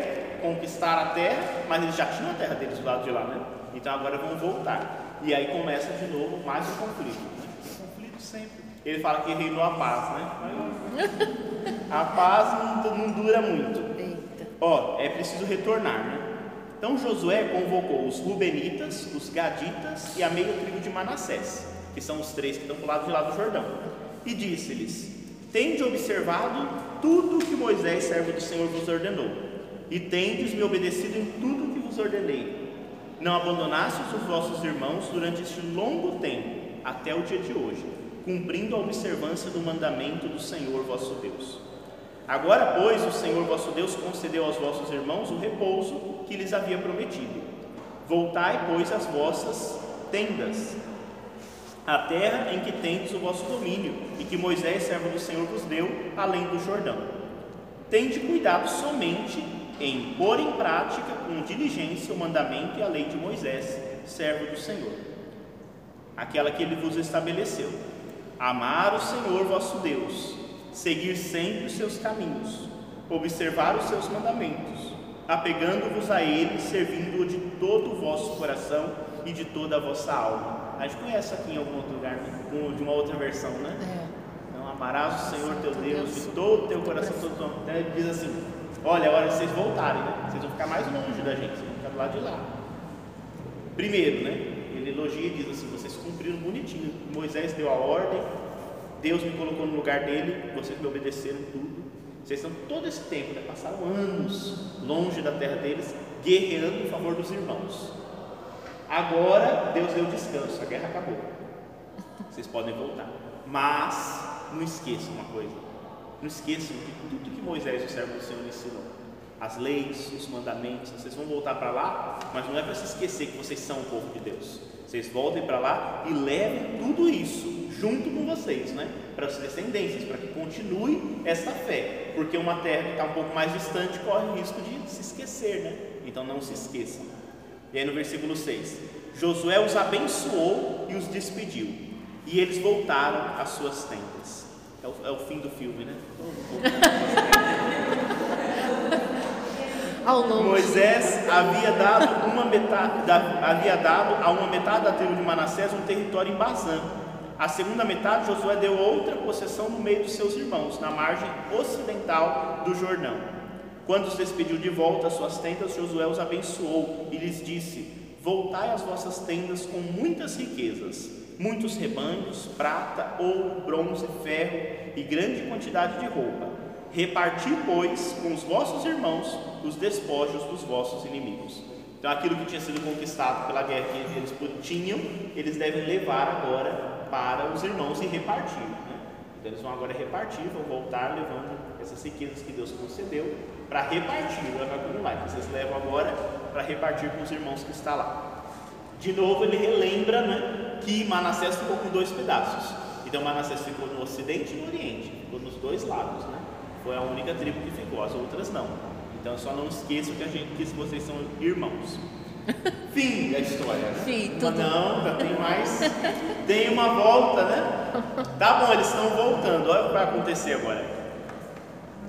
conquistar a terra, mas eles já tinham a terra deles do lado de lá, né? Então agora vão voltar. E aí começa de novo mais um conflito. Né? Conflito sempre. Ele fala que reinou a paz, né? [laughs] A paz não, não dura muito. Ó, é preciso retornar, né? Então Josué convocou os Rubenitas, os Gaditas e a meia tribo de Manassés, que são os três que estão do lado de lá do Jordão, e disse-lhes: Tende observado tudo que Moisés, servo do Senhor, vos ordenou, e tendes me obedecido em tudo que vos ordenei. Não abandonastes os vossos irmãos durante este longo tempo, até o dia de hoje, cumprindo a observância do mandamento do Senhor vosso Deus. Agora, pois, o Senhor vosso Deus concedeu aos vossos irmãos o repouso que lhes havia prometido. Voltai, pois, às vossas tendas, a terra em que tendes o vosso domínio, e que Moisés, servo do Senhor, vos deu, além do Jordão. Tende cuidado somente em pôr em prática com diligência o mandamento e a lei de Moisés, servo do Senhor, aquela que ele vos estabeleceu. Amar o Senhor vosso Deus, seguir sempre os seus caminhos, observar os seus mandamentos, apegando-vos a ele, servindo-o de todo o vosso coração e de toda a vossa alma. A gente conhece aqui em algum outro lugar, de uma outra versão, né? É. Não amarás o Senhor teu Deus de todo o teu coração, todo o teu Então ele diz assim: Olha, é hora de vocês voltarem, né? Vocês vão ficar mais longe da gente, vocês vão ficar do lado de lá. Primeiro, né? Ele elogia e diz assim: Vocês cumpriram bonitinho. Moisés deu a ordem, Deus me colocou no lugar dele, vocês me obedeceram tudo. Vocês estão todo esse tempo, né? passaram anos longe da terra deles, guerreando em favor dos irmãos. Agora Deus deu descanso, a guerra acabou. Vocês podem voltar. Mas não esqueçam uma coisa. Não esqueçam que tudo que Moisés, o servo do Senhor, ensinou. As leis, os mandamentos, vocês vão voltar para lá, mas não é para se esquecer que vocês são o povo de Deus. Vocês voltem para lá e levem tudo isso junto com vocês, né? Para as descendências, para que continue essa fé. Porque uma terra que está um pouco mais distante corre o risco de se esquecer, né? Então não se esqueçam. E aí no versículo 6: Josué os abençoou e os despediu, e eles voltaram às suas tendas. É o, é o fim do filme, né? [laughs] Ao longe. Moisés havia dado, uma metade, da- havia dado a uma metade da tribo de Manassés um território em Bazã. A segunda metade, Josué deu outra possessão no meio dos seus irmãos, na margem ocidental do Jordão. Quando os despediu de volta às suas tendas, Josué os abençoou e lhes disse: Voltai às vossas tendas com muitas riquezas, muitos rebanhos, prata, ouro, bronze, ferro e grande quantidade de roupa. Reparti, pois, com os vossos irmãos os despojos dos vossos inimigos. Então, aquilo que tinha sido conquistado pela guerra que eles tinham, eles devem levar agora para os irmãos e repartir. Né? Então, eles vão agora repartir, vão voltar levando essas riquezas que Deus concedeu para repartir, não é. Então, vocês levam agora para repartir com os irmãos que está lá. De novo, ele relembra né, que Manassés ficou com dois pedaços. Então, Manassés ficou no ocidente e no oriente, ficou nos dois lados. Né? Foi a única tribo que ficou, as outras não. Então, só não esqueçam que, a gente, que vocês são irmãos. [laughs] Fim da história. Né? Fim, Mas. Não, ainda tem mais. Tem uma volta, né? Tá bom, eles estão voltando. Olha o que vai acontecer agora.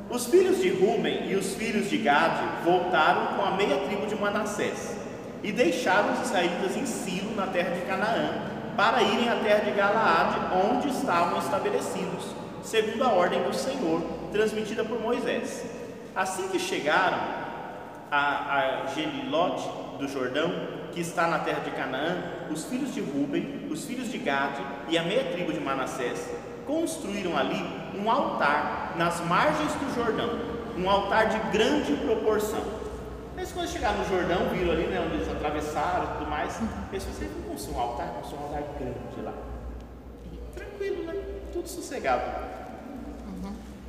Os filhos de Ruben e os filhos de Gade voltaram com a meia tribo de Manassés e deixaram os israelitas em Silo, na terra de Canaã, para irem à terra de Galaade, onde estavam estabelecidos, segundo a ordem do Senhor, transmitida por Moisés. Assim que chegaram a, a Gelilote do Jordão, que está na terra de Canaã, os filhos de Ruben, os filhos de Gade e a meia tribo de Manassés construíram ali um altar nas margens do Jordão, um altar de grande proporção. Mas quando chegaram no Jordão, viram ali né, onde eles atravessaram e tudo mais, eles falaram, "Vocês vão construir um altar, construir um altar grande lá. Tranquilo, né? Tudo sossegado.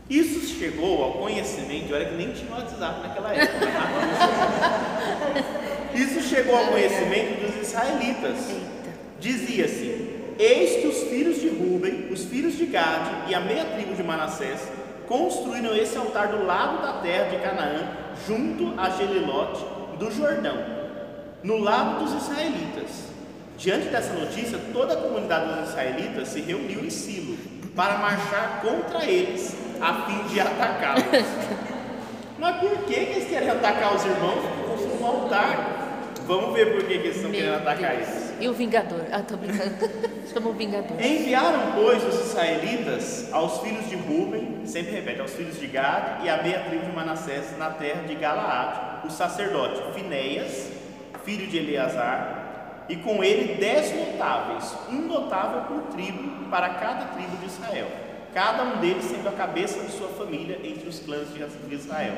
Isso chegou ao conhecimento, olha que nem tinha WhatsApp naquela época. Isso chegou ao conhecimento dos israelitas. Dizia-se: Eis que os filhos de Ruben, os filhos de Gade e a meia tribo de Manassés construíram esse altar do lado da terra de Canaã, junto a Gelilote do Jordão, no lado dos israelitas. Diante dessa notícia, toda a comunidade dos israelitas se reuniu em Silo para marchar contra eles, a fim de atacá-los. [laughs] Mas por que, que eles querem atacar os irmãos? Construir um altar. Vamos ver por que, que eles estão querendo atacar Deus. eles. E o Vingador? Ah, tô brincando. [laughs] Chama o Vingador. Enviaram, pois, os israelitas aos filhos de Ruben, sempre repete, aos filhos de Gad e a meia tribo de Manassés na terra de Galaade, o sacerdote Finéias, filho de Eleazar, e com ele dez notáveis, um notável por tribo para cada tribo de Israel, cada um deles sendo a cabeça de sua família entre os clãs de Israel.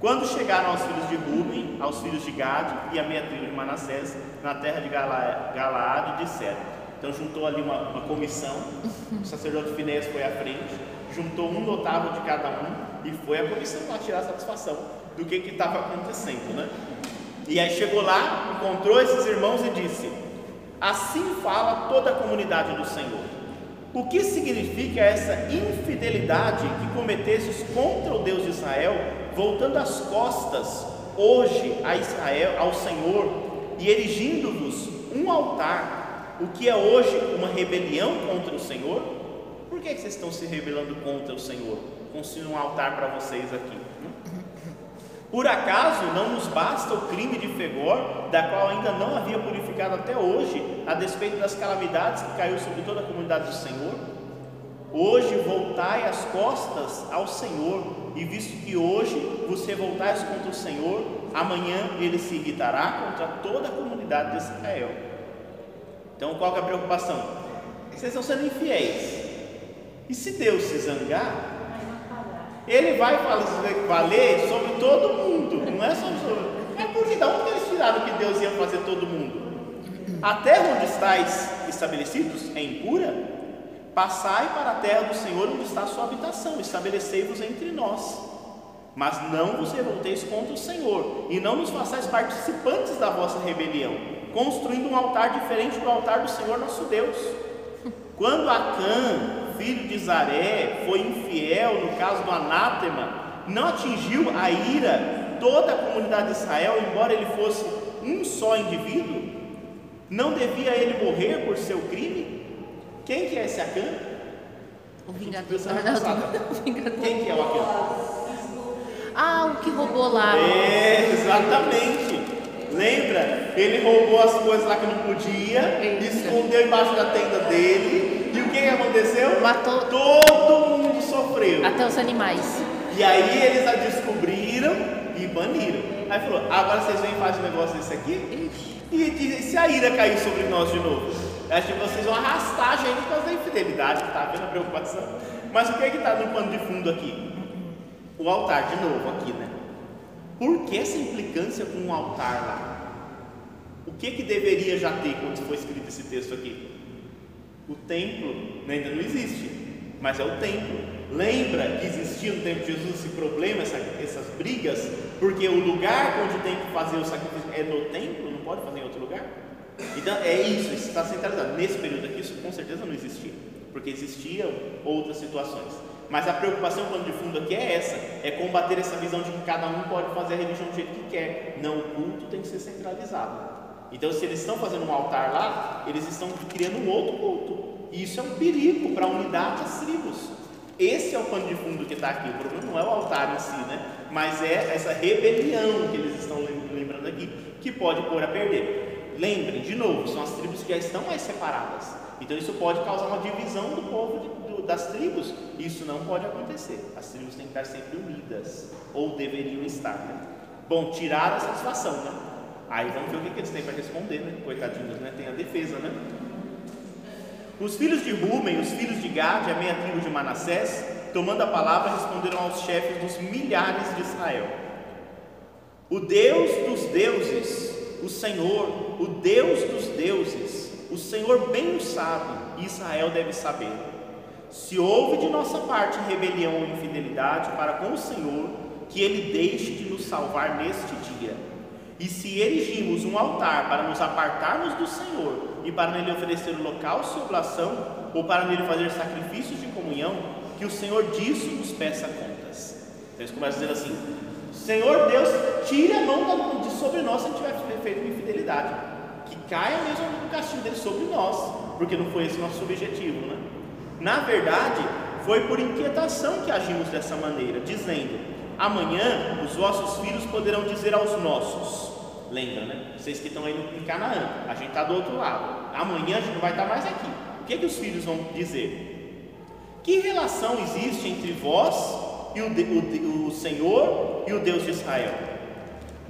Quando chegaram aos filhos de Ruben, aos filhos de Gad e a meia tribo de Manassés, na terra de Gala- Galaade, disseram. Então juntou ali uma, uma comissão, o sacerdote Finéias foi à frente, juntou um notável de cada um e foi a comissão para tirar satisfação do que estava acontecendo, né? E aí chegou lá, encontrou esses irmãos e disse: Assim fala toda a comunidade do Senhor. O que significa essa infidelidade que cometestes contra o Deus de Israel, voltando as costas hoje a Israel, ao Senhor, e erigindo-vos um altar, o que é hoje uma rebelião contra o Senhor? Por que, que vocês estão se rebelando contra o Senhor? Construindo um altar para vocês aqui. Por acaso não nos basta o crime de Fegor, da qual ainda não havia purificado até hoje, a despeito das calamidades que caiu sobre toda a comunidade do Senhor? Hoje voltai as costas ao Senhor, e visto que hoje vos revoltais contra o Senhor, amanhã ele se irritará contra toda a comunidade de Israel. Então qual é a preocupação? Vocês estão sendo infiéis. E se Deus se zangar, ele vai valer sobre todo mundo, não é só sobre. É porque da onde eles tiraram que Deus ia fazer todo mundo? A terra onde estáis estabelecidos é impura? Passai para a terra do Senhor onde está a sua habitação, estabelecei-vos entre nós. Mas não vos revolteis contra o Senhor, e não nos façais participantes da vossa rebelião, construindo um altar diferente do altar do Senhor nosso Deus. Quando Acã, filho de Zaré, foi infiel no caso do anátema, não atingiu a ira toda a comunidade de Israel, embora ele fosse um só indivíduo? Não devia ele morrer por seu crime? Quem que é esse Acã? O Vingador. O. Quem que é o Acã? Ah, o que roubou lá. É, exatamente. Lembra? Ele roubou as coisas lá que não podia, Isso. escondeu embaixo da tenda dele, e o que aconteceu? Matou Todo mundo sofreu. até os animais. E aí eles a descobriram e baniram. Aí falou: agora vocês vêm e fazem um negócio desse aqui? E diz, se a ira cair sobre nós de novo? Acho que vocês vão arrastar a gente por causa da infidelidade, tá vendo a preocupação? Mas o que é que está no pano de fundo aqui? O altar, de novo aqui, né? Por que essa implicância com um altar lá? O que que deveria já ter quando foi escrito esse texto aqui? O templo ainda não existe, mas é o templo. Lembra que existia no tempo de Jesus esse problema, essa- essas brigas? Porque o lugar onde tem que fazer o sacrifício é no templo, não pode fazer em outro lugar? Então é isso, isso está centralizado. Nesse período aqui, isso com certeza não existia, porque existiam outras situações. Mas a preocupação quando de fundo aqui é essa: é combater essa visão de que cada um pode fazer a religião do jeito que quer. Não, o culto tem que ser centralizado. Então, se eles estão fazendo um altar lá, eles estão criando um outro culto. E isso é um perigo para a unidade das tribos. Esse é o pano de fundo que está aqui. O problema não é o altar em si, né? Mas é essa rebelião que eles estão lem- lembrando aqui, que pode pôr a perder. Lembrem, de novo, são as tribos que já estão mais separadas. Então isso pode causar uma divisão do povo de- do- das tribos. Isso não pode acontecer. As tribos têm que estar sempre unidas, ou deveriam estar. Né? Bom, tiraram a satisfação, né? Aí vamos ver o que, que eles têm para responder, né? Coitadinhos, né? Tem a defesa, né? Os filhos de Ruben, os filhos de Gad, a meia tribo de Manassés, tomando a palavra, responderam aos chefes dos milhares de Israel: O Deus dos deuses, o Senhor, o Deus dos deuses, o Senhor bem o sabe, Israel deve saber. Se houve de nossa parte rebelião ou infidelidade para com o Senhor, que Ele deixe de nos salvar neste dia. E se erigimos um altar para nos apartarmos do Senhor e para nele oferecer holocausto e oblação, ou para nele fazer sacrifícios de comunhão, que o Senhor disso nos peça contas. Então eles começam a dizer assim: Senhor Deus, tire a mão de sobre nós se tiver feito infidelidade. Caia mesmo o castigo dele sobre nós, porque não foi esse nosso objetivo, né? Na verdade, foi por inquietação que agimos dessa maneira, dizendo: amanhã os vossos filhos poderão dizer aos nossos. Lembra, né? Vocês que estão aí no, Canaã, a gente está do outro lado. Amanhã a gente não vai estar mais aqui. O que, é que os filhos vão dizer? Que relação existe entre vós e o, o, o Senhor e o Deus de Israel?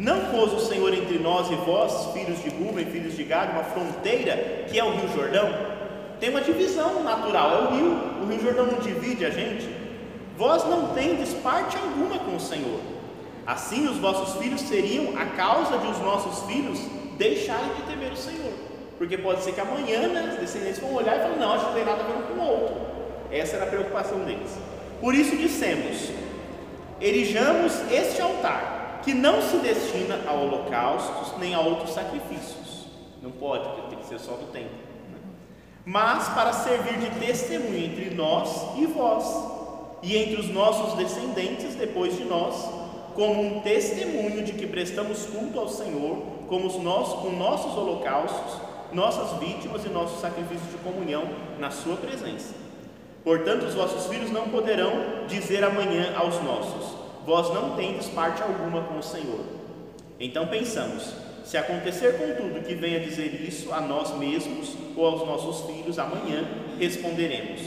Não pôs o Senhor entre nós e vós, filhos de Ruben, filhos de Gad, uma fronteira que é o Rio Jordão? Tem uma divisão natural, é o rio. O Rio Jordão não divide a gente. Vós não tendes parte alguma com o Senhor. Assim os vossos filhos seriam a causa de os nossos filhos deixarem de temer o Senhor. Porque pode ser que amanhã né, os descendentes vão olhar e falar, não, acho que não tem nada a ver com o outro. Essa era a preocupação deles. Por isso dissemos: erijamos este altar, que não se destina a holocaustos nem a outros sacrifícios. Não pode, porque tem que ser só do templo. Né? Mas para servir de testemunho entre nós e vós, e entre os nossos descendentes depois de nós, como um testemunho de que prestamos culto ao Senhor, como os nossos, com nossos holocaustos, nossas vítimas e nossos sacrifícios de comunhão na Sua presença. Portanto, os vossos filhos não poderão dizer amanhã aos nossos: Vós não tendes parte alguma com o Senhor. Então pensamos: se acontecer contudo que venha dizer isso a nós mesmos ou aos nossos filhos amanhã, responderemos: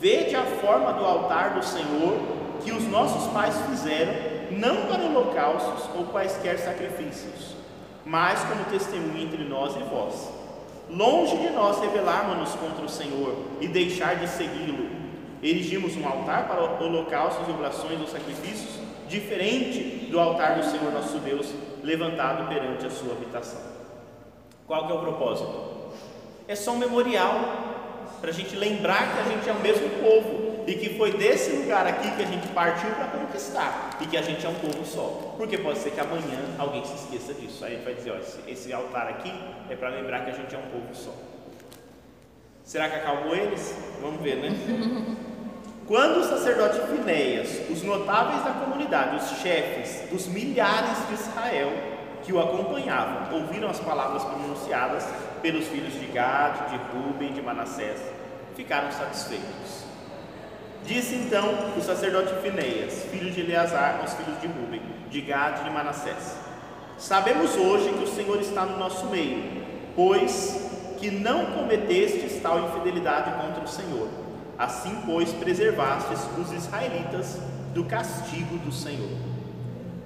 Vede a forma do altar do Senhor que os nossos pais fizeram, não para holocaustos ou quaisquer sacrifícios, mas como testemunho entre nós e vós. Longe de nós rebelarmos-nos contra o Senhor e deixar de segui-lo, erigimos um altar para holocaustos, oblações ou sacrifícios, diferente do altar do Senhor nosso Deus, levantado perante a sua habitação. Qual que é o propósito? É só um memorial para a gente lembrar que a gente é o mesmo povo e que foi desse lugar aqui que a gente partiu para conquistar e que a gente é um povo só. Porque pode ser que amanhã alguém se esqueça disso. Aí gente vai dizer: ó, esse, esse altar aqui é para lembrar que a gente é um povo só. Será que acalmou eles? Vamos ver, né? [laughs] Quando o sacerdote Finéias, os notáveis da comunidade, os chefes dos milhares de Israel que o acompanhavam, ouviram as palavras pronunciadas pelos filhos de Gad, de Ruben e de Manassés, ficaram satisfeitos. Disse então o sacerdote Finéias, filho de Eleazar, aos filhos de Ruben, de Gad e de Manassés: Sabemos hoje que o Senhor está no nosso meio, pois que não cometestes tal infidelidade contra o Senhor. Assim, pois, preservastes os israelitas do castigo do Senhor.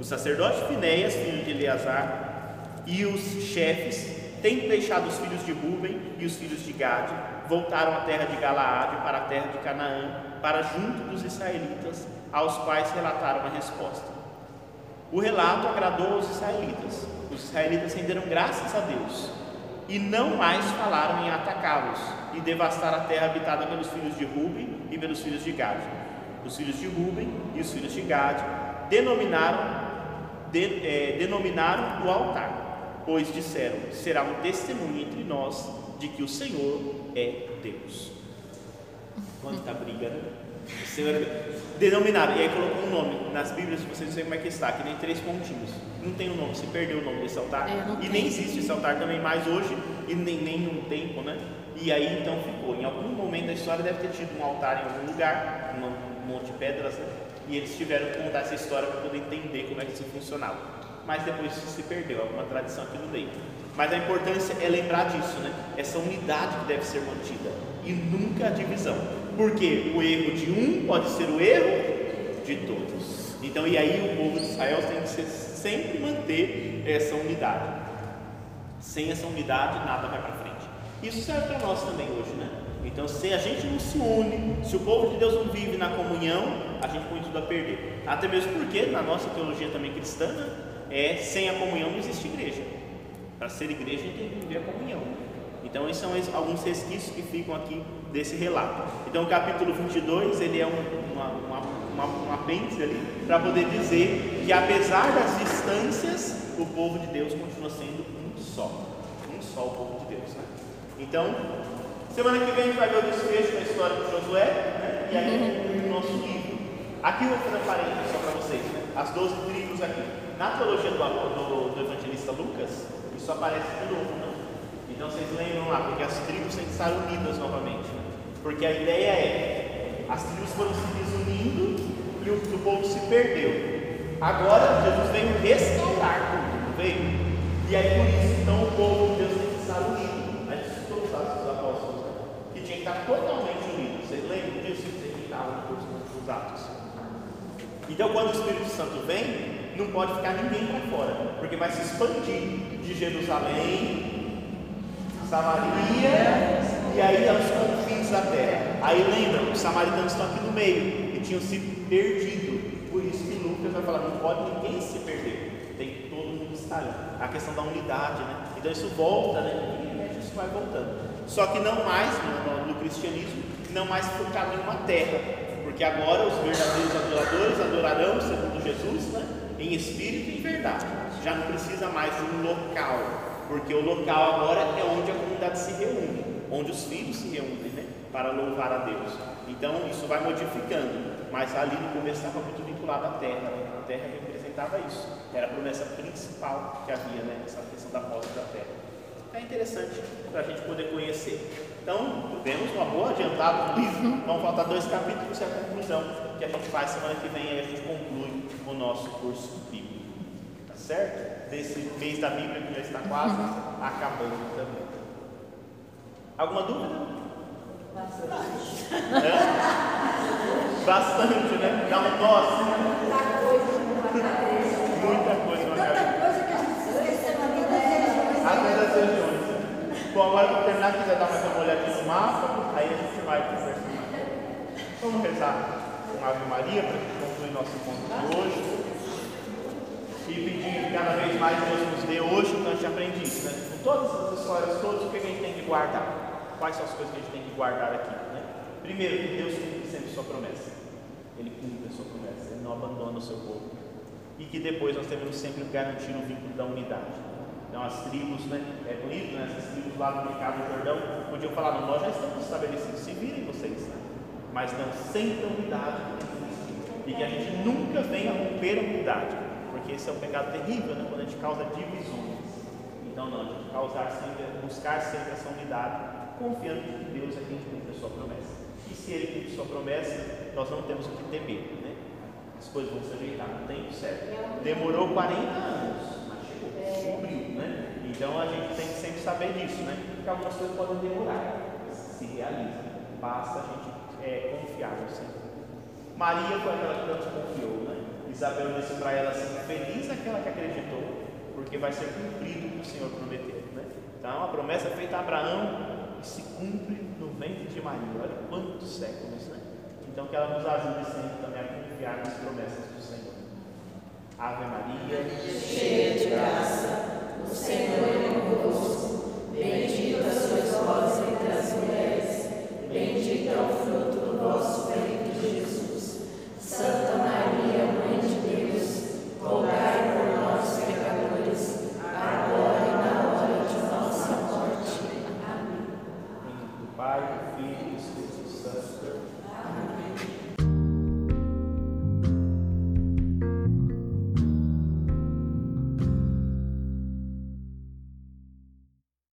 O sacerdote Finéias, filho de Eleazar, e os chefes, tendo deixado os filhos de Ruben e os filhos de Gade, voltaram à terra de Galaade para a terra de Canaã, para junto dos israelitas, aos quais relataram a resposta. O relato agradou aos israelitas. Os israelitas renderam graças a Deus e não mais falaram em atacá-los e devastar a terra habitada pelos filhos de Ruben e pelos filhos de Gade. Os filhos de Ruben e os filhos de Gade denominaram, de, é, denominaram o altar, pois disseram: será um testemunho entre nós de que o Senhor é Deus. Quanta briga, né? É. Denominaram, e aí colocou um nome. Nas Bíblias vocês não sei como é que está, que nem três pontinhos. Não tem o um nome, se perdeu o nome desse altar. É, e nem existe esse altar também mais hoje, e nem, nem um tempo, né? E aí então ficou. Em algum momento da história deve ter tido um altar em algum lugar, um monte de pedras, né? E eles tiveram que contar essa história para poder entender como é que isso funcionava. Mas depois isso se perdeu, alguma tradição aqui no meio. Mas a importância é lembrar disso, né? Essa unidade que deve ser mantida e nunca a divisão. Porque o erro de um pode ser o erro de todos. Então, e aí o povo de Israel tem que ser, sempre manter essa unidade. Sem essa unidade, nada vai para frente. Isso serve para nós também hoje, né? Então, se a gente não se une, se o povo de Deus não vive na comunhão, a gente põe tudo a perder. Até mesmo porque, na nossa teologia também cristã, né, é sem a comunhão não existe igreja. Para ser igreja, a gente tem que viver a comunhão. Então, esses são alguns resquícios que ficam aqui desse relato. Então, o capítulo 22, ele é um, uma, uma, uma, um apêndice ali, para poder dizer que, apesar das distâncias, o povo de Deus continua sendo um só. Um só o povo? Então, semana que vem a gente vai ver o desfecho da história de Josué, né? e aí [laughs] o nosso livro. Aqui eu vou fazer um parênteses só para vocês, né? as 12 tribos aqui. Na teologia do, do, do evangelista Lucas, isso aparece de novo, né? Então vocês lembram lá, porque as tribos têm que estar unidas novamente. Né? Porque a ideia é, as tribos foram se desunindo e o, o povo se perdeu. Agora Jesus veio restaurar tudo, não veio? E aí por isso, então o povo de Deus tem que estar unido. A gente citou os atos dos apóstolos, né? Estar totalmente unido. Vocês lembram disso? Vocês curso dos atos. Então quando o Espírito Santo vem, não pode ficar ninguém para fora, porque vai se expandir de Jerusalém, Samaria e aí aos confins da terra. Aí lembram, os samaritanos estão aqui no meio e tinham sido perdidos. Por isso que Lucas vai falar: não pode ninguém se perder, tem todo mundo estar ali. A questão da unidade, né? Então isso volta, né? E isso vai voltando. Só que não mais no, no, cristianismo, não mais focado em uma terra, porque agora os verdadeiros adoradores adorarão, segundo Jesus, né? em espírito e em verdade. Já não precisa mais de um local, porque o local agora é onde a comunidade se reúne, onde os filhos se reúnem né? para louvar a Deus. Então isso vai modificando, mas ali no começo estava muito vinculado à terra, né? a terra representava isso, era a promessa principal que havia, né? essa questão da posse da terra. É interessante para a gente poder conhecer. Então, vemos uma boa adiantada do livro. Vão faltar dois capítulos e a conclusão que a gente faz semana que vem. Aí a gente conclui o nosso curso bíblico. Tá certo? Desse mês da Bíblia que já está quase acabando também. Alguma dúvida? Bastante. É? Bastante, né? Dá um tosse. Muita coisa na cabeça. Muita coisa na cabeça. Tanta coisa que a gente se esqueceu até das regiões. Até das regiões. Bom, agora para terminar, quiser dar mais uma olhadinha no mapa, aí a gente vai conversar. Vamos rezar com Ave Maria para concluir nosso encontro de hoje. E pedir que cada vez mais Deus nos dê hoje o que a gente aprende isso, né? Com todas as histórias, todos, o que a gente tem que guardar? Quais são as coisas que a gente tem que guardar aqui? Né? Primeiro, que Deus cumpre sempre sua promessa. Ele cumpre a sua promessa, Ele não abandona o seu povo. E que depois nós devemos sempre garantir o vínculo da unidade. Então as tribos, né? É bonito, né? Essas tribos lá no mercado do Jordão podiam falar, nós já estamos estabelecidos, se virem vocês, né? Mas não sem unidade E que a gente nunca venha romper a unidade, porque esse é um pecado terrível, né? Quando a gente causa divisões. Então não, a gente causar sempre, buscar sempre essa unidade, confiando que Deus é quem cumpre a sua promessa. E se Ele cumpre a sua promessa, nós não temos o que temer, né? As coisas vão se ajeitar no tempo certo. Demorou 40 anos cumpriu, né? Então a gente tem que sempre saber disso, né? Que algumas coisas podem demorar, se realizam. Basta a gente é, confiar no Senhor. Maria foi aquela que tanto confiou, né? Isabel disse para ela assim: Feliz aquela que acreditou, porque vai ser cumprido o que o Senhor prometeu, né? Então a promessa feita a Abraão se cumpre no ventre de Maria. Olha quantos séculos, né? Então que ela nos ajude sempre também a confiar nas promessas Ave Maria, cheia de graça, o Senhor é convosco. Bendita sois vós entre as mulheres, bendito é o fruto do vosso ventre, Jesus. Santa Maria, Mãe de Deus, rogai